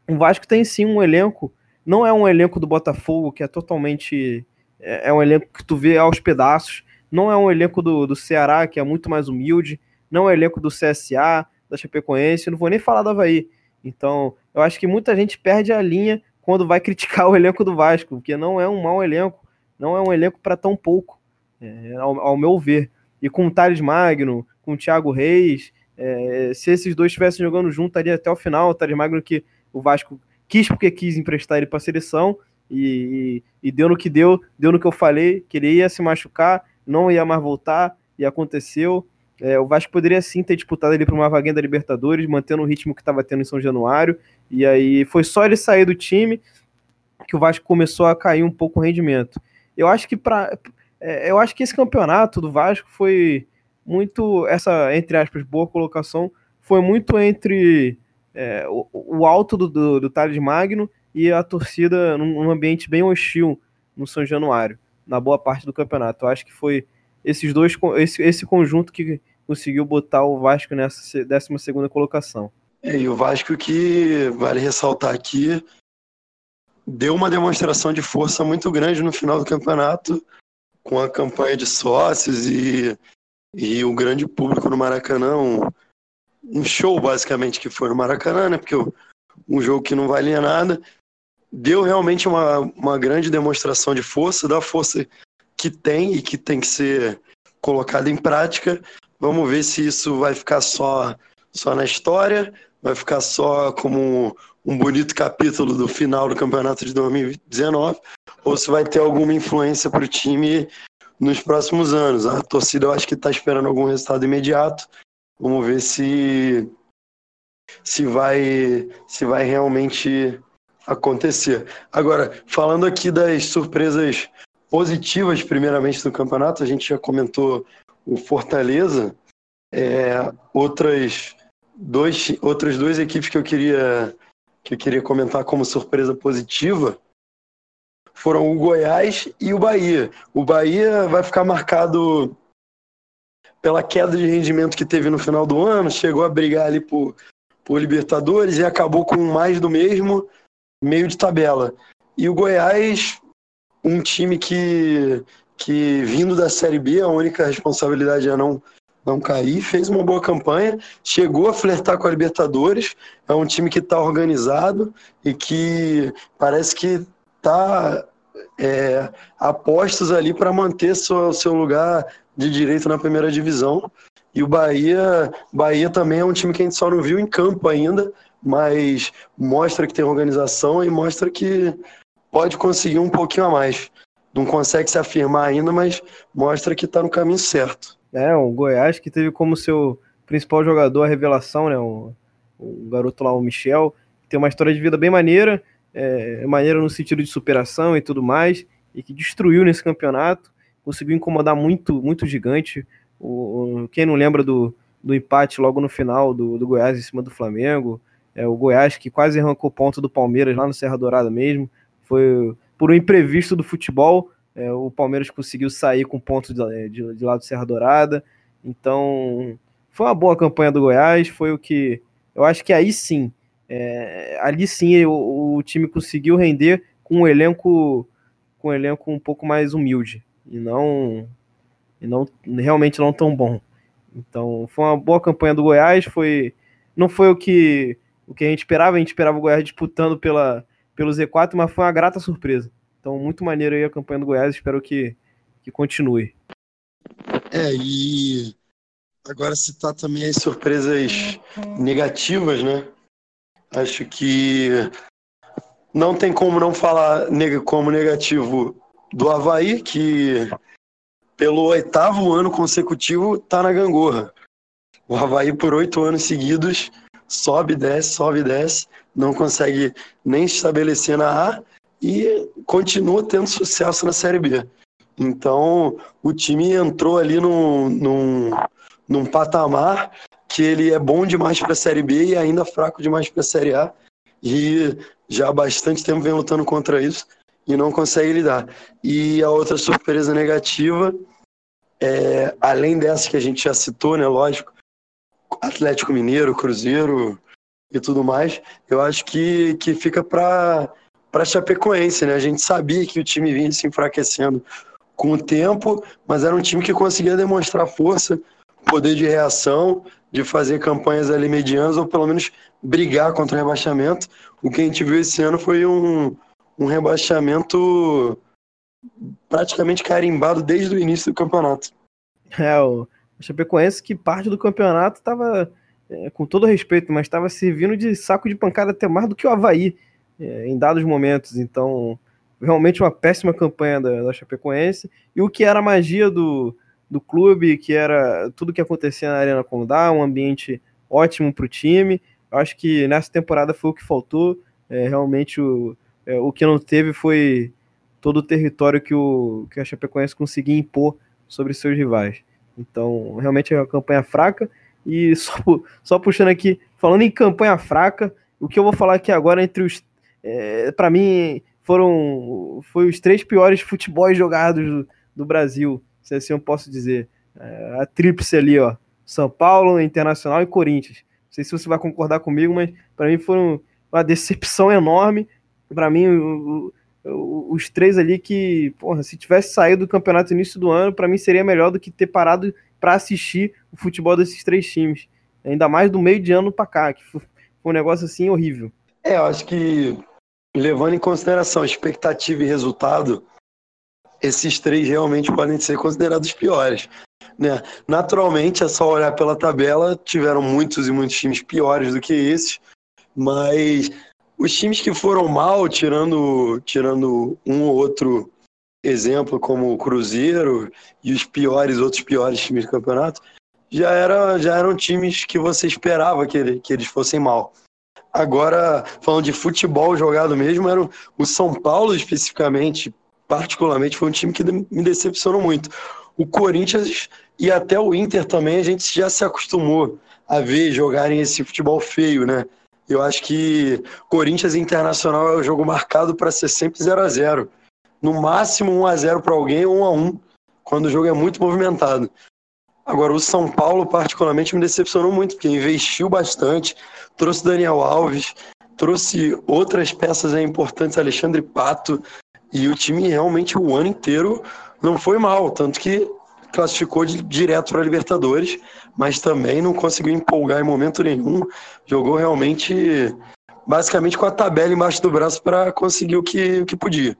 o Vasco tem sim um elenco, não é um elenco do Botafogo que é totalmente é, é um elenco que tu vê aos pedaços, não é um elenco do, do Ceará que é muito mais humilde, não é um elenco do CSA, da Chapecoense, não vou nem falar do Havaí. Então, eu acho que muita gente perde a linha quando vai criticar o elenco do Vasco, porque não é um mau elenco, não é um elenco para tão pouco, é, ao, ao, meu ver. E com o Thales Magno, com o Thiago Reis, é, se esses dois estivessem jogando junto, estaria até o final. O Thales Magno que o Vasco quis porque quis emprestar ele para a seleção e, e, e, deu no que deu, deu no que eu falei, que ele ia se machucar, não ia mais voltar, e aconteceu. É, o Vasco poderia sim ter disputado ali para uma vaguinha da Libertadores, mantendo o ritmo que estava tendo em São Januário, e aí foi só ele sair do time que o Vasco começou a cair um pouco o rendimento. Eu acho que para é, eu acho que esse campeonato do Vasco foi muito essa entre aspas boa colocação foi muito entre é, o, o, alto do, do, do Thales Magno e a torcida num, num, ambiente bem hostil no São Januário, na boa parte do campeonato. Eu acho que foi esses dois, esse, esse conjunto que conseguiu botar o Vasco nessa 12 segunda colocação. É, e o Vasco que, vale ressaltar aqui, deu uma demonstração de força muito grande no final do campeonato, com a campanha de sócios e, e o grande público no Maracanã, um, um show basicamente que foi no Maracanã, né? Porque um jogo que não valia nada, deu realmente uma, uma grande demonstração de força, da força que tem e que tem que ser colocada em prática. Vamos ver se isso vai ficar só, só na história, vai ficar só como um bonito capítulo do final do campeonato de 2019, ou se vai ter alguma influência para o time nos próximos anos. A torcida eu acho que está esperando algum resultado imediato. Vamos ver se se vai se vai realmente acontecer. Agora, falando aqui das surpresas positivas, primeiramente, do campeonato, a gente já comentou o Fortaleza. É, outras, dois, outras duas equipes que eu queria que eu queria comentar como surpresa positiva foram o Goiás e o Bahia. O Bahia vai ficar marcado pela queda de rendimento que teve no final do ano, chegou a brigar ali por, por Libertadores e acabou com mais do mesmo, meio de tabela. E o Goiás, um time que, que vindo da Série B, a única responsabilidade é não, não cair, fez uma boa campanha, chegou a flertar com a Libertadores, é um time que está organizado e que parece que está é, apostos ali para manter seu, seu lugar de direito na primeira divisão. E o Bahia, Bahia também é um time que a gente só não viu em campo ainda, mas mostra que tem organização e mostra que pode conseguir um pouquinho a mais. Não consegue se afirmar ainda, mas mostra que está no caminho certo. É, o Goiás que teve como seu principal jogador a revelação, né? O, o garoto lá, o Michel, tem uma história de vida bem maneira, é, maneira no sentido de superação e tudo mais, e que destruiu nesse campeonato, conseguiu incomodar muito, muito gigante. O, o, quem não lembra do, do empate logo no final do, do Goiás em cima do Flamengo, é, o Goiás que quase arrancou ponto do Palmeiras lá no Serra Dourada mesmo, foi por um imprevisto do futebol, é, o Palmeiras conseguiu sair com pontos de, de, de lá do Serra Dourada, então foi uma boa campanha do Goiás, foi o que eu acho que aí sim, é, ali sim o, o, time conseguiu render com um elenco com um elenco um pouco mais humilde e não e não realmente não tão bom. Então foi uma boa campanha do Goiás, foi não foi o que o que a gente esperava, a gente esperava o Goiás disputando pela, pelo Z4, mas foi uma grata surpresa. Então, muito maneiro aí a campanha do Goiás, espero que, que continue. É, e agora citar também as surpresas negativas, né? Acho que não tem como não falar como negativo do Havaí, que pelo oitavo ano consecutivo está na gangorra. O Havaí, por oito anos seguidos, sobe, desce, sobe, desce, não consegue nem se estabelecer na A e continua tendo sucesso na Série B. Então, o time entrou ali num, num, num patamar que ele é bom demais para a Série B e ainda fraco demais para a Série A. e já há bastante tempo vem lutando contra isso e não consegue lidar. E a outra surpresa negativa, é, além dessa que a gente já citou, né, lógico, Atlético Mineiro, Cruzeiro e tudo mais, eu acho que, que fica para para Chapecoense, né? A gente sabia que o time vinha se enfraquecendo com o tempo, mas era um time que conseguia demonstrar força, poder de reação, de fazer campanhas ali medianas ou pelo menos brigar contra o rebaixamento. O que a gente viu esse ano foi um, um rebaixamento praticamente carimbado desde o início do campeonato. É, o Chapecoense que parte do campeonato estava, é, com todo respeito, mas estava servindo de saco de pancada até mais do que o Havaí é, em dados momentos. Então, realmente uma péssima campanha da, da Chapecoense. E o que era a magia do, do clube, que era tudo que acontecia na Arena Condá, um ambiente ótimo para o time. Eu acho que nessa temporada foi o que faltou. É, realmente o, é, o que não teve foi todo o território que, o, que a Chapecoense conseguia impor sobre seus rivais. Então, realmente é uma campanha fraca. E só, só puxando aqui, falando em campanha fraca, o que eu vou falar aqui agora entre os. É, para mim, foram foi os três piores futebols jogados do, do Brasil, se assim eu posso dizer. É, a tríplice ali, ó. São Paulo, Internacional e Corinthians. Não sei se você vai concordar comigo, mas para mim foram uma decepção enorme. Para mim, o, o, os três ali que, porra, se tivesse saído do campeonato no início do ano, para mim seria melhor do que ter parado para assistir o futebol desses três times. Ainda mais do meio de ano para cá, que foi um negócio assim horrível. É, eu acho que levando em consideração expectativa e resultado, esses três realmente podem ser considerados piores. Né? Naturalmente, é só olhar pela tabela, tiveram muitos e muitos times piores do que esses, mas os times que foram mal, tirando, tirando um ou outro exemplo, como o Cruzeiro e os piores, outros piores times do campeonato, já, era, já eram times que você esperava que, ele, que eles fossem mal. Agora, falando de futebol jogado mesmo, era o São Paulo especificamente, particularmente, foi um time que me decepcionou muito. O Corinthians e até o Inter também, a gente já se acostumou a ver jogarem esse futebol feio, né? Eu acho que Corinthians Internacional é um jogo marcado para ser sempre 0 a 0 No máximo 1 a 0 para alguém ou 1 a 1 quando o jogo é muito movimentado. Agora, o São Paulo, particularmente, me decepcionou muito, porque investiu bastante, trouxe Daniel Alves, trouxe outras peças importantes, Alexandre Pato, e o time realmente o ano inteiro não foi mal, tanto que classificou de, direto para a Libertadores, mas também não conseguiu empolgar em momento nenhum. Jogou realmente, basicamente, com a tabela embaixo do braço para conseguir o que, o que podia.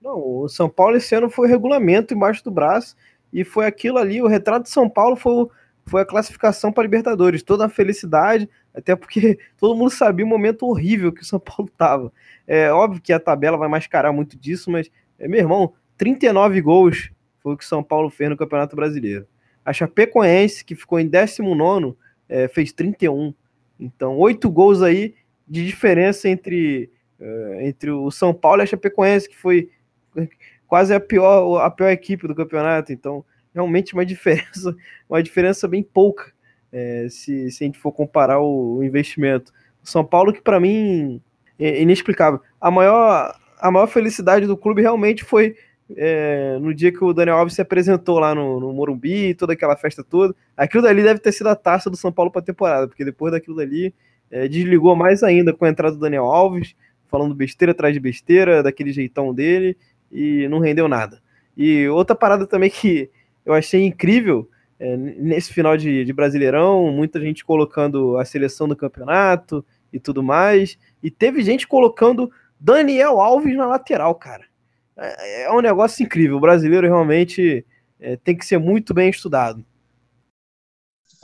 Não, o São Paulo esse ano foi regulamento embaixo do braço e foi aquilo ali. O retrato de São Paulo foi, foi a classificação para Libertadores, toda a felicidade, até porque todo mundo sabia o momento horrível que o São Paulo estava. É óbvio que a tabela vai mascarar muito disso, mas, é, meu irmão, 39 gols foi o que São Paulo fez no Campeonato Brasileiro. A Chapecoense, que ficou em 19, é, fez 31. Então, oito gols aí de diferença entre, é, entre o São Paulo e a Chapecoense, que foi quase a pior, a pior equipe do campeonato. Então, realmente uma diferença, uma diferença bem pouca, é, se, se a gente for comparar o, o investimento. São Paulo, que para mim é inexplicável. A maior, a maior felicidade do clube realmente foi é, no dia que o Daniel Alves se apresentou lá no, no Morumbi, toda aquela festa toda. Aquilo dali deve ter sido a taça do São Paulo para a temporada, porque depois daquilo dali é, desligou mais ainda com a entrada do Daniel Alves, falando besteira atrás de besteira, daquele jeitão dele, e não rendeu nada. E outra parada também que eu achei incrível é, nesse final de, de Brasileirão, muita gente colocando a seleção do campeonato e tudo mais, e teve gente colocando Daniel Alves na lateral, cara é, é um negócio incrível. O brasileiro realmente é, tem que ser muito bem estudado.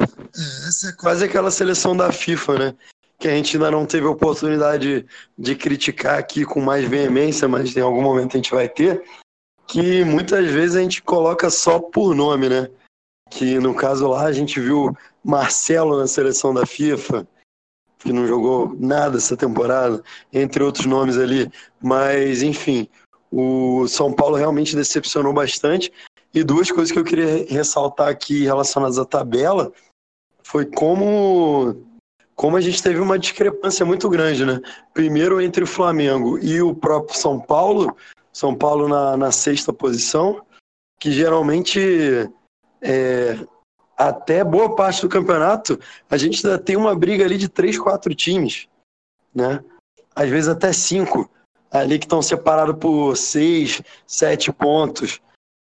É, essa é quase aquela seleção da FIFA, né? Que a gente ainda não teve oportunidade de criticar aqui com mais veemência, mas em algum momento a gente vai ter. Que muitas vezes a gente coloca só por nome, né? Que no caso lá a gente viu Marcelo na seleção da FIFA, que não jogou nada essa temporada, entre outros nomes ali. Mas, enfim, o São Paulo realmente decepcionou bastante. E duas coisas que eu queria ressaltar aqui relacionadas à tabela foi como, como a gente teve uma discrepância muito grande, né? Primeiro entre o Flamengo e o próprio São Paulo, São Paulo na, na sexta posição, que geralmente é, até boa parte do campeonato a gente ainda tem uma briga ali de três, quatro times, né? Às vezes até cinco, ali que estão separados por seis, sete pontos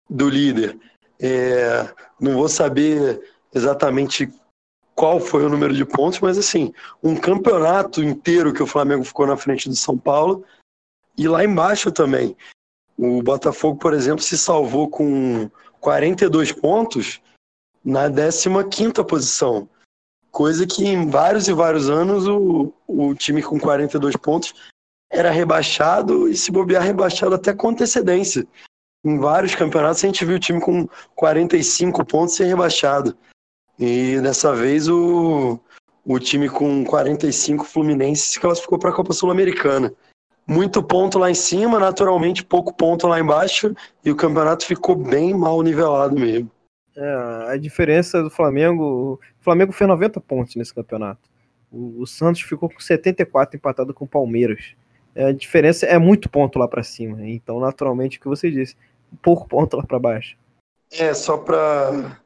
do líder. É, não vou saber exatamente qual foi o número de pontos, mas assim, um campeonato inteiro que o Flamengo ficou na frente do São Paulo e lá embaixo também. O Botafogo, por exemplo, se salvou com 42 pontos na 15ª posição. Coisa que em vários e vários anos o, o time com 42 pontos era rebaixado e se bobear rebaixado até com antecedência. Em vários campeonatos a gente viu o time com 45 pontos ser rebaixado. E dessa vez o, o time com 45 Fluminense se classificou para a Copa Sul-Americana. Muito ponto lá em cima, naturalmente pouco ponto lá embaixo, e o campeonato ficou bem mal nivelado mesmo. É, a diferença do Flamengo. O Flamengo fez 90 pontos nesse campeonato. O, o Santos ficou com 74 empatado com o Palmeiras. É, a diferença é muito ponto lá para cima. Então, naturalmente, o que você disse, pouco ponto lá para baixo. É, só para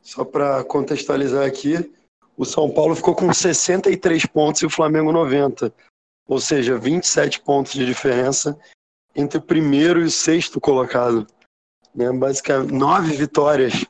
só para contextualizar aqui, o São Paulo ficou com 63 pontos e o Flamengo 90. Ou seja, 27 pontos de diferença entre o primeiro e o sexto colocado. Né? Basicamente, nove vitórias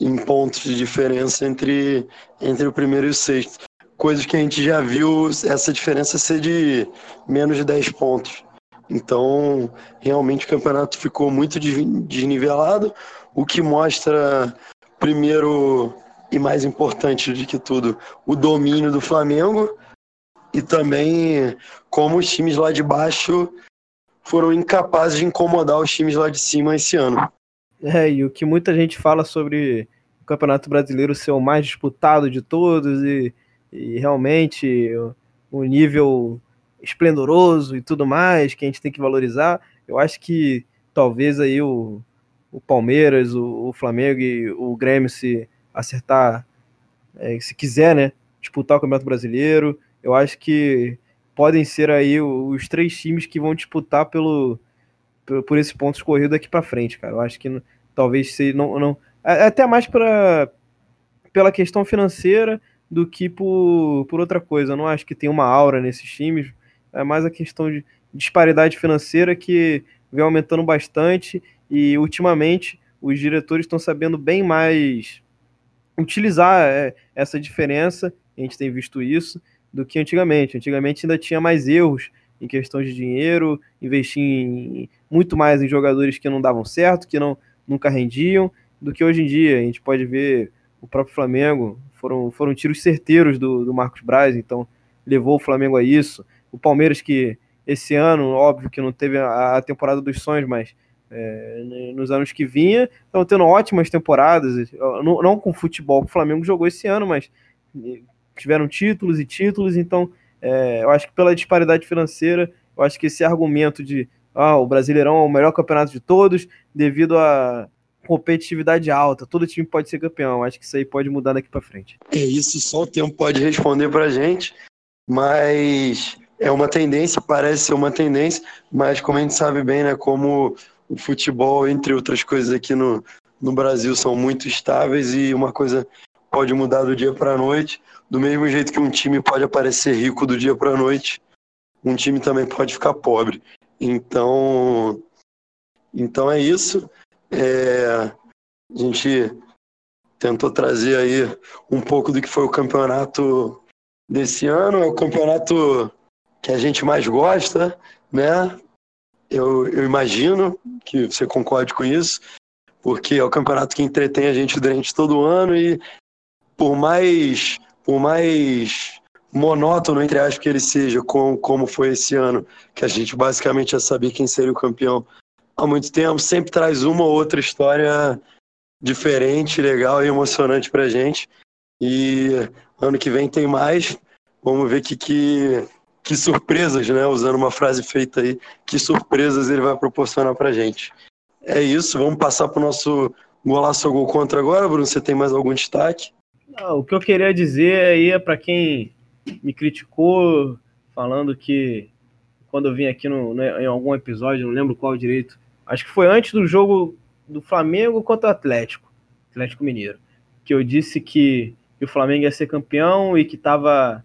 em pontos de diferença entre, entre o primeiro e o sexto. Coisas que a gente já viu essa diferença ser de menos de 10 pontos. Então, realmente o campeonato ficou muito desnivelado, o que mostra primeiro e mais importante de que tudo, o domínio do Flamengo e também como os times lá de baixo foram incapazes de incomodar os times lá de cima esse ano. É, e o que muita gente fala sobre o Campeonato Brasileiro ser o mais disputado de todos e, e realmente o, nível esplendoroso e tudo mais que a gente tem que valorizar, eu acho que talvez aí o, o Palmeiras, o, o Flamengo e o Grêmio se acertar, é, se quiser, né, disputar o Campeonato Brasileiro, eu acho que podem ser aí os três times que vão disputar pelo, por esse ponto escorrido daqui para frente, cara. Eu acho que talvez se não, não até mais para pela questão financeira do que por, por outra coisa. Eu não acho que tem uma aura nesses times, é mais a questão de disparidade financeira que vem aumentando bastante e ultimamente os diretores estão sabendo bem mais utilizar é, essa diferença, a gente tem visto isso, do que antigamente. Antigamente ainda tinha mais erros em questão de dinheiro, investir em, muito mais em jogadores que não davam certo, que não nunca rendiam, do que hoje em dia. A gente pode ver o próprio Flamengo, foram, foram tiros certeiros do, do Marcos Braz, então levou o Flamengo a isso. O Palmeiras que esse ano, óbvio que não teve a, a temporada dos sonhos, mas é, nos anos que vinha, estão tendo ótimas temporadas, não, não, com futebol que o Flamengo jogou esse ano, mas tiveram títulos e títulos, então é, eu acho que pela disparidade financeira, eu acho que esse argumento de ah, o Brasileirão é o melhor campeonato de todos, devido a competitividade alta, todo time pode ser campeão, acho que isso aí pode mudar daqui para frente. É isso, só o tempo pode responder para gente, mas é uma tendência, parece ser uma tendência, mas como a gente sabe bem, né, como o futebol, entre outras coisas aqui no, no Brasil, são muito estáveis e uma coisa pode mudar do dia para a noite. Do mesmo jeito que um time pode aparecer rico do dia para a noite, um time também pode ficar pobre. Então, então é isso. É, a gente tentou trazer aí um pouco do que foi o campeonato desse ano. É o campeonato que a gente mais gosta, né? Eu, eu imagino que você concorde com isso, porque é o campeonato que entretém a gente durante todo o ano e por mais, por mais monótono, entre aspas, que ele seja, com, como foi esse ano, que a gente basicamente já sabia quem seria o campeão há muito tempo, sempre traz uma ou outra história diferente, legal e emocionante pra gente. E ano que vem tem mais. Vamos ver que, que que surpresas, né? Usando uma frase feita aí, que surpresas ele vai proporcionar pra gente. É isso, vamos passar pro nosso golaço ou gol contra agora, Bruno. Você tem mais algum destaque? O que eu queria dizer aí é para quem me criticou falando que quando eu vim aqui no, em algum episódio, não lembro qual direito, acho que foi antes do jogo do Flamengo contra o Atlético, Atlético Mineiro, que eu disse que, que o Flamengo ia ser campeão e que tava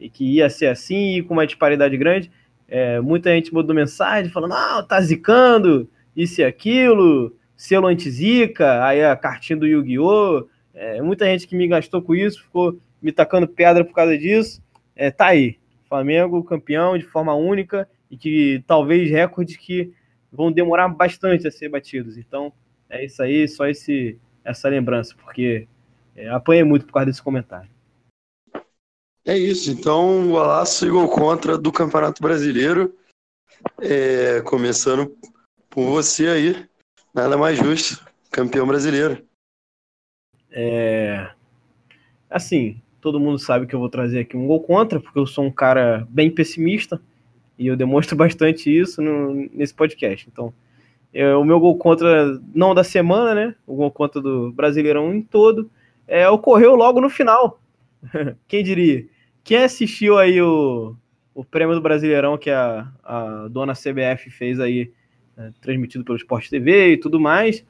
e que ia ser assim, com uma disparidade grande. É, muita gente mandou mensagem falando: ah, tá zicando, isso e aquilo, selo anti-zica, aí a cartinha do Yu-Gi-Oh! É, muita gente que me gastou com isso, ficou me tacando pedra por causa disso. É, tá aí. Flamengo campeão de forma única e que talvez recordes que vão demorar bastante a ser batidos. Então, é isso aí, só esse, essa lembrança, porque é, apanhei muito por causa desse comentário. É isso, então golaço e gol contra do Campeonato Brasileiro. É, começando por você aí, nada mais justo, campeão brasileiro. É, assim, todo mundo sabe que eu vou trazer aqui um gol contra, porque eu sou um cara bem pessimista e eu demonstro bastante isso no, nesse podcast. Então, é, o meu gol contra, não da semana, né? O gol contra do Brasileirão em todo, é, ocorreu logo no final. Quem diria? Quem assistiu aí o, o prêmio do Brasileirão que a, a dona CBF fez aí, é, transmitido pelo Sport TV e tudo mais,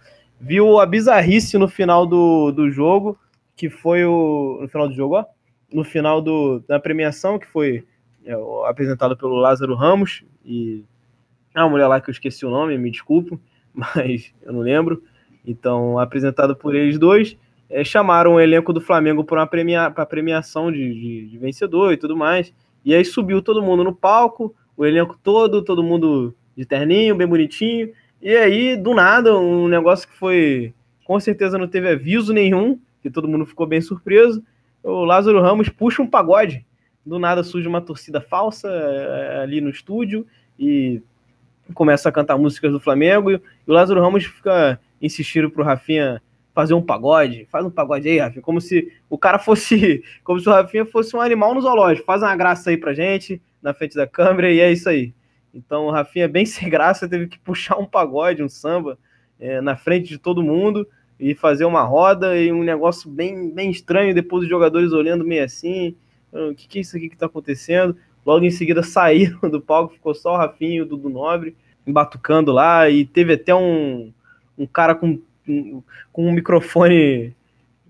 viu a bizarrice no final do, do jogo, que foi o. No final do jogo, ó. No final do, da premiação, que foi é, apresentado pelo Lázaro Ramos e. Ah, uma mulher lá que eu esqueci o nome, me desculpo, mas eu não lembro. Então, apresentado por eles dois é, chamaram o elenco do Flamengo para uma premia, pra premiação de, de, de, vencedor e tudo mais. E aí subiu todo mundo no palco, o elenco todo, todo mundo de terninho, bem bonitinho. E aí, do nada, um negócio que foi. Com certeza não teve aviso nenhum, que todo mundo ficou bem surpreso. O Lázaro Ramos puxa um pagode. Do nada surge uma torcida falsa é, ali no estúdio e começa a cantar músicas do Flamengo. E o Lázaro Ramos fica insistindo pro Rafinha fazer um pagode, faz um pagode aí, Rafinha, como se o cara fosse, como se o Rafinha fosse um animal no zoológico, faz uma graça aí pra gente, na frente da câmera, e é isso aí. Então o Rafinha, bem sem graça, teve que puxar um pagode, um samba, é, na frente de todo mundo, e fazer uma roda, e um negócio bem, bem estranho, depois os jogadores olhando meio assim, o que, que é isso aqui que tá acontecendo? Logo em seguida saíram do palco, ficou só o Rafinha e o Dudu Nobre, embatucando lá, e teve até um, um cara com com um microfone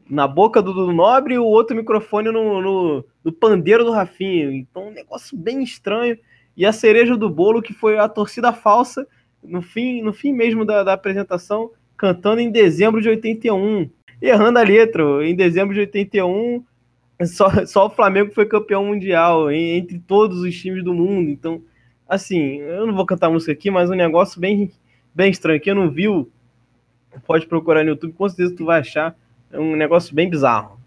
na boca do, do Nobre e o outro microfone no, no, no pandeiro do Rafinha. Então, um negócio bem estranho. E a cereja do bolo, que foi a torcida falsa, no fim, no fim mesmo da, da apresentação, cantando em dezembro de 81. Errando a letra, em dezembro de 81, só, só o Flamengo foi campeão mundial, entre todos os times do mundo. Então, assim, eu não vou cantar música aqui, mas um negócio bem, bem estranho. Quem não viu, pode procurar no YouTube, com certeza tu vai achar é um negócio bem bizarro.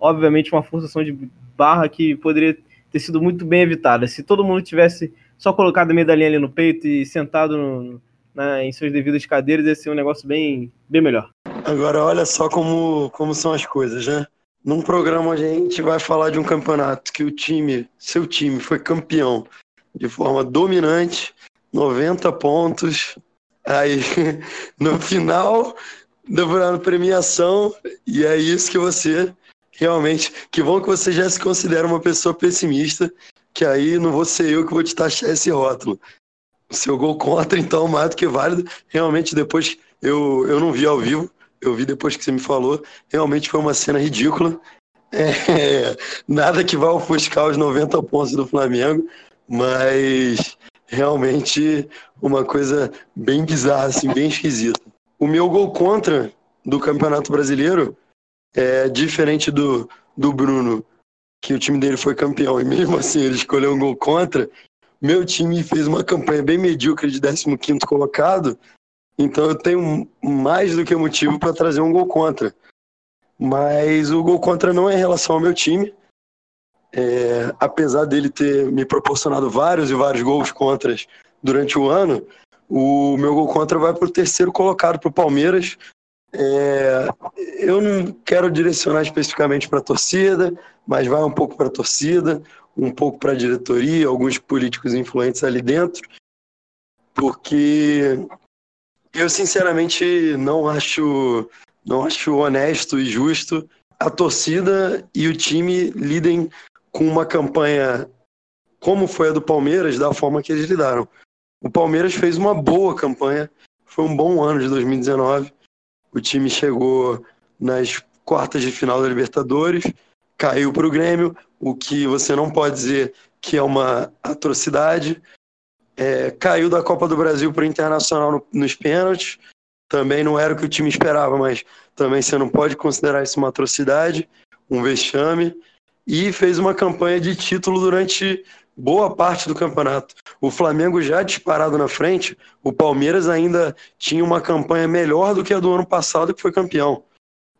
Obviamente uma forçação de barra que poderia ter sido muito bem evitada. Se todo mundo tivesse só colocado a medalhinha ali no peito e sentado no, na, em suas devidas cadeiras, ia ser um negócio bem, bem melhor. Agora olha só como, como são as coisas, né? Num programa a gente vai falar de um campeonato que o time, seu time, foi campeão de forma dominante, 90 pontos, Aí, no final da premiação, e é isso que você realmente. Que bom que você já se considera uma pessoa pessimista, que aí não vou ser eu que vou te taxar esse rótulo. Seu gol contra, então, mais do que válido. Realmente, depois eu, eu não vi ao vivo, eu vi depois que você me falou. Realmente foi uma cena ridícula. É, nada que vá ofuscar os 90 pontos do Flamengo, mas realmente uma coisa bem bizarra, assim, bem esquisita. O meu gol contra do Campeonato Brasileiro é diferente do, do Bruno, que o time dele foi campeão, e mesmo assim ele escolheu um gol contra. Meu time fez uma campanha bem medíocre de 15 colocado, então eu tenho mais do que motivo para trazer um gol contra. Mas o gol contra não é em relação ao meu time, é, apesar dele ter me proporcionado vários e vários gols contras durante o ano, o meu gol contra vai para o terceiro colocado para o Palmeiras. É, eu não quero direcionar especificamente para a torcida, mas vai um pouco para a torcida, um pouco para a diretoria, alguns políticos influentes ali dentro, porque eu sinceramente não acho, não acho honesto e justo a torcida e o time lidem com uma campanha como foi a do Palmeiras, da forma que eles lidaram. O Palmeiras fez uma boa campanha, foi um bom ano de 2019. O time chegou nas quartas de final da Libertadores, caiu para o Grêmio, o que você não pode dizer que é uma atrocidade. É, caiu da Copa do Brasil para o Internacional no, nos pênaltis. Também não era o que o time esperava, mas também você não pode considerar isso uma atrocidade, um vexame. E fez uma campanha de título durante boa parte do campeonato. O Flamengo já disparado na frente, o Palmeiras ainda tinha uma campanha melhor do que a do ano passado, que foi campeão.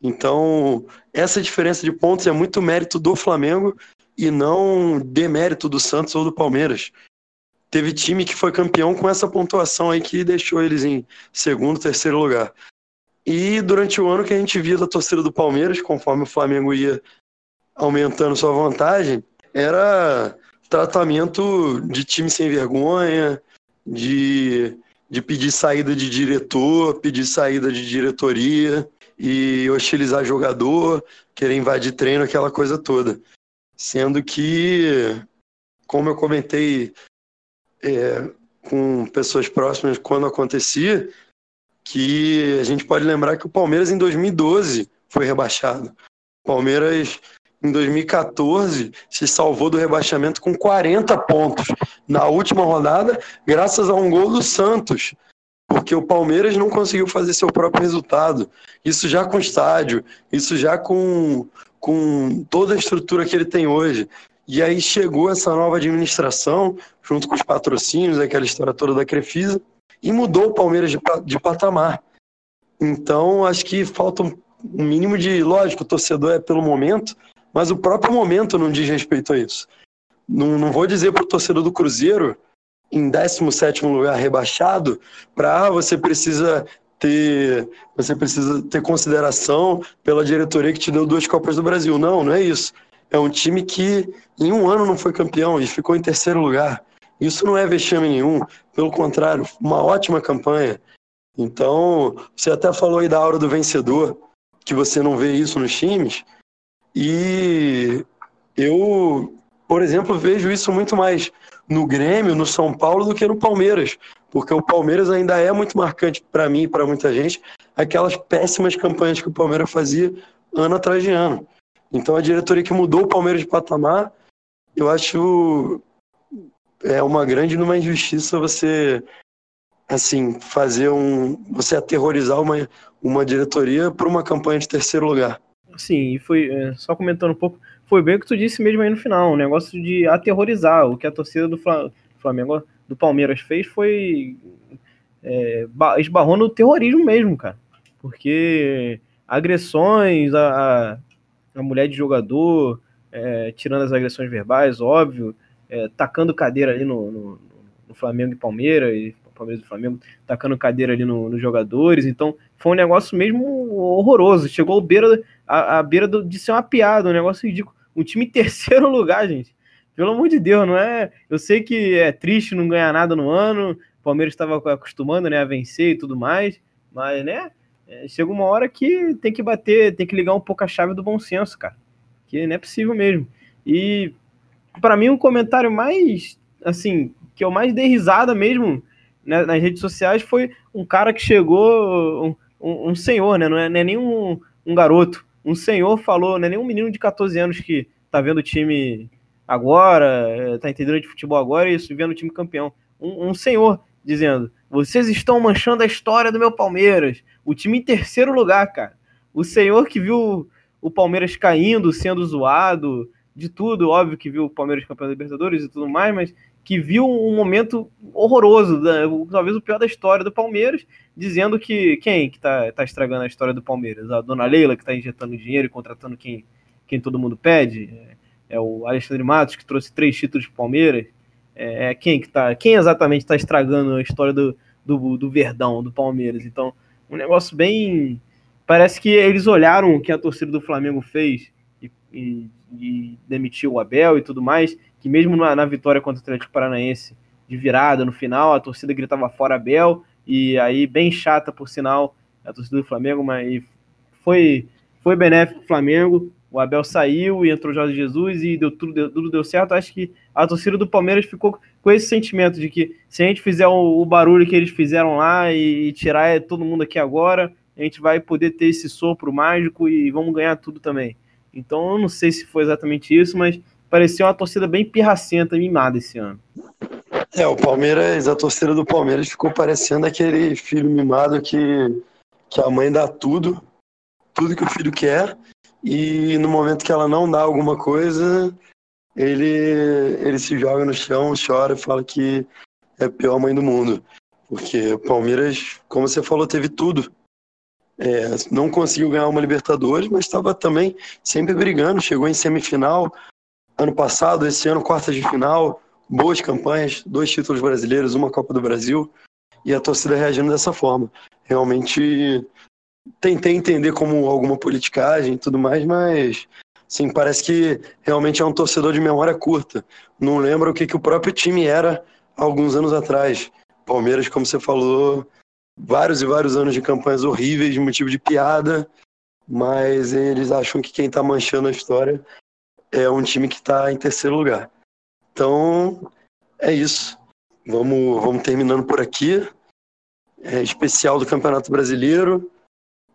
Então, essa diferença de pontos é muito mérito do Flamengo e não demérito do Santos ou do Palmeiras. Teve time que foi campeão com essa pontuação aí que deixou eles em segundo, terceiro lugar. E durante o ano que a gente via da torcida do Palmeiras, conforme o Flamengo ia aumentando sua vantagem, era tratamento de time sem vergonha, de, de pedir saída de diretor, pedir saída de diretoria e hostilizar jogador, querer invadir treino, aquela coisa toda. Sendo que, como eu comentei é, com pessoas próximas quando acontecia, que a gente pode lembrar que o Palmeiras em 2012 foi rebaixado. Palmeiras em 2014 se salvou do rebaixamento com 40 pontos na última rodada, graças a um gol do Santos, porque o Palmeiras não conseguiu fazer seu próprio resultado. Isso já com estádio, isso já com, com toda a estrutura que ele tem hoje. E aí chegou essa nova administração, junto com os patrocínios, aquela história toda da Crefisa, e mudou o Palmeiras de, de patamar. Então, acho que falta um mínimo de. Lógico, o torcedor é pelo momento, mas o próprio momento não diz respeito a isso. Não, não vou dizer para o torcedor do Cruzeiro, em 17 lugar rebaixado, para ah, você precisa ter você precisa ter consideração pela diretoria que te deu duas Copas do Brasil. Não, não é isso. É um time que em um ano não foi campeão e ficou em terceiro lugar. Isso não é vexame nenhum, pelo contrário, uma ótima campanha. Então, você até falou aí da aura do vencedor, que você não vê isso nos times, e eu, por exemplo, vejo isso muito mais no Grêmio, no São Paulo, do que no Palmeiras, porque o Palmeiras ainda é muito marcante para mim e para muita gente, aquelas péssimas campanhas que o Palmeiras fazia ano atrás de ano. Então a diretoria que mudou o Palmeiras de patamar, eu acho é uma grande numa injustiça você assim fazer um você aterrorizar uma, uma diretoria por uma campanha de terceiro lugar. Sim, e foi, é, só comentando um pouco, foi bem o que tu disse mesmo aí no final, um negócio de aterrorizar. O que a torcida do Flamengo, do Palmeiras fez foi. É, esbarrou no terrorismo mesmo, cara. Porque agressões, a, a mulher de jogador, é, tirando as agressões verbais, óbvio, é, tacando cadeira ali no, no, no Flamengo e Palmeiras, e Palmeiras e Flamengo, tacando cadeira ali no, nos jogadores. Então, foi um negócio mesmo horroroso. Chegou à beira, a, a beira do, de ser uma piada, um negócio ridículo. Um time em terceiro lugar, gente. Pelo amor de Deus, não é? Eu sei que é triste não ganhar nada no ano. O Palmeiras estava acostumando né, a vencer e tudo mais. Mas, né? É, chega uma hora que tem que bater, tem que ligar um pouco a chave do bom senso, cara. Que não é possível mesmo. E para mim, um comentário mais, assim, que eu mais dei risada mesmo né, nas redes sociais foi um cara que chegou, um, um, um senhor, né? Não é, não é nem um, um, garoto. Um senhor falou, não é nem um menino de 14 anos que tá vendo o time agora, é, tá entendendo de futebol agora e vendo o time campeão. Um, um senhor dizendo: vocês estão manchando a história do meu Palmeiras. O time em terceiro lugar, cara. O senhor que viu o Palmeiras caindo, sendo zoado, de tudo, óbvio que viu o Palmeiras campeão da Libertadores e tudo mais, mas que viu um momento horroroso, né? talvez o pior da história do Palmeiras, dizendo que quem que tá, tá estragando a história do Palmeiras? A dona Leila, que está injetando dinheiro e contratando quem, quem todo mundo pede? É, é o Alexandre Matos, que trouxe três títulos para Palmeiras? É, é, quem que tá, quem exatamente está estragando a história do, do, do Verdão, do Palmeiras? Então, um negócio bem... Parece que eles olharam o que a torcida do Flamengo fez e, e, e demitiu o Abel e tudo mais, que mesmo na, na vitória contra o Atlético Paranaense de virada no final, a torcida gritava fora Abel, e aí bem chata por sinal a torcida do Flamengo, mas foi foi benéfico o Flamengo. o Abel saiu e entrou o Jorge Jesus e deu tudo, deu, tudo deu certo. Acho que a torcida do Palmeiras ficou com esse sentimento de que se a gente fizer o, o barulho que eles fizeram lá e, e, tirar todo mundo aqui agora, a gente vai poder ter esse sopro mágico e vamos ganhar tudo também. Então eu não sei se foi exatamente isso, mas parecia uma torcida bem pirracenta, mimada esse ano. É, o Palmeiras, a torcida do Palmeiras ficou parecendo aquele filho mimado que, que a mãe dá tudo, tudo que o filho quer, e no momento que ela não dá alguma coisa, ele, ele se joga no chão, chora e fala que é a pior mãe do mundo. Porque o Palmeiras, como você falou, teve tudo. É, não conseguiu ganhar uma Libertadores, mas estava também sempre brigando. Chegou em semifinal ano passado, esse ano, quartas de final boas campanhas, dois títulos brasileiros, uma Copa do Brasil, e a torcida reagindo dessa forma. Realmente tentei entender como alguma politicagem e tudo mais, mas sim, parece que realmente é um torcedor de memória curta. Não lembra o que, que o próprio time era alguns anos atrás. Palmeiras, como você falou, vários e vários anos de campanhas horríveis, motivo de piada, mas eles acham que quem está manchando a história é um time que está em terceiro lugar. Então, é isso. Vamos, vamos terminando por aqui. É especial do Campeonato Brasileiro.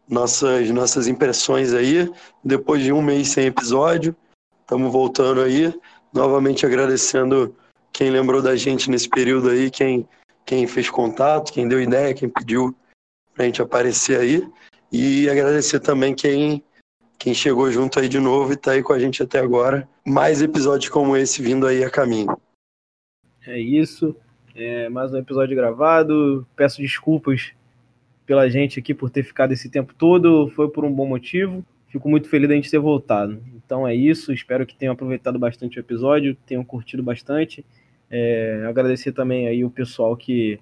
Nossas, nossas impressões aí. Depois de um mês sem episódio, estamos voltando aí. Novamente agradecendo quem lembrou da gente nesse período aí, quem, quem fez contato, quem deu ideia, quem pediu para a gente aparecer aí. E agradecer também quem quem chegou junto aí de novo e tá aí com a gente até agora. Mais episódios como esse vindo aí a caminho. É isso. É mais um episódio gravado. Peço desculpas pela gente aqui por ter ficado esse tempo todo. Foi por um bom motivo. Fico muito feliz da gente ter voltado. Então é isso. Espero que tenham aproveitado bastante o episódio, tenham curtido bastante. É, agradecer também aí o pessoal que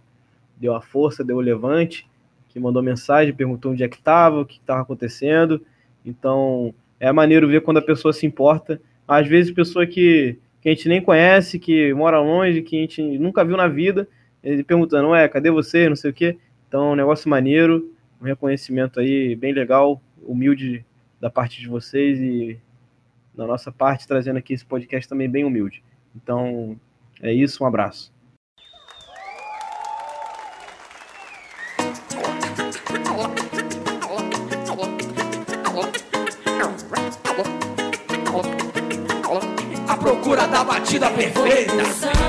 deu a força, deu o levante, que mandou mensagem, perguntou onde é que estava, o que estava acontecendo. Então, é maneiro ver quando a pessoa se importa. Às vezes, pessoa que, que a gente nem conhece, que mora longe, que a gente nunca viu na vida, ele perguntando, ué, cadê você? Não sei o quê. Então, é um negócio maneiro, um reconhecimento aí bem legal, humilde da parte de vocês e da nossa parte, trazendo aqui esse podcast também bem humilde. Então, é isso, um abraço. procura da batida perfeita.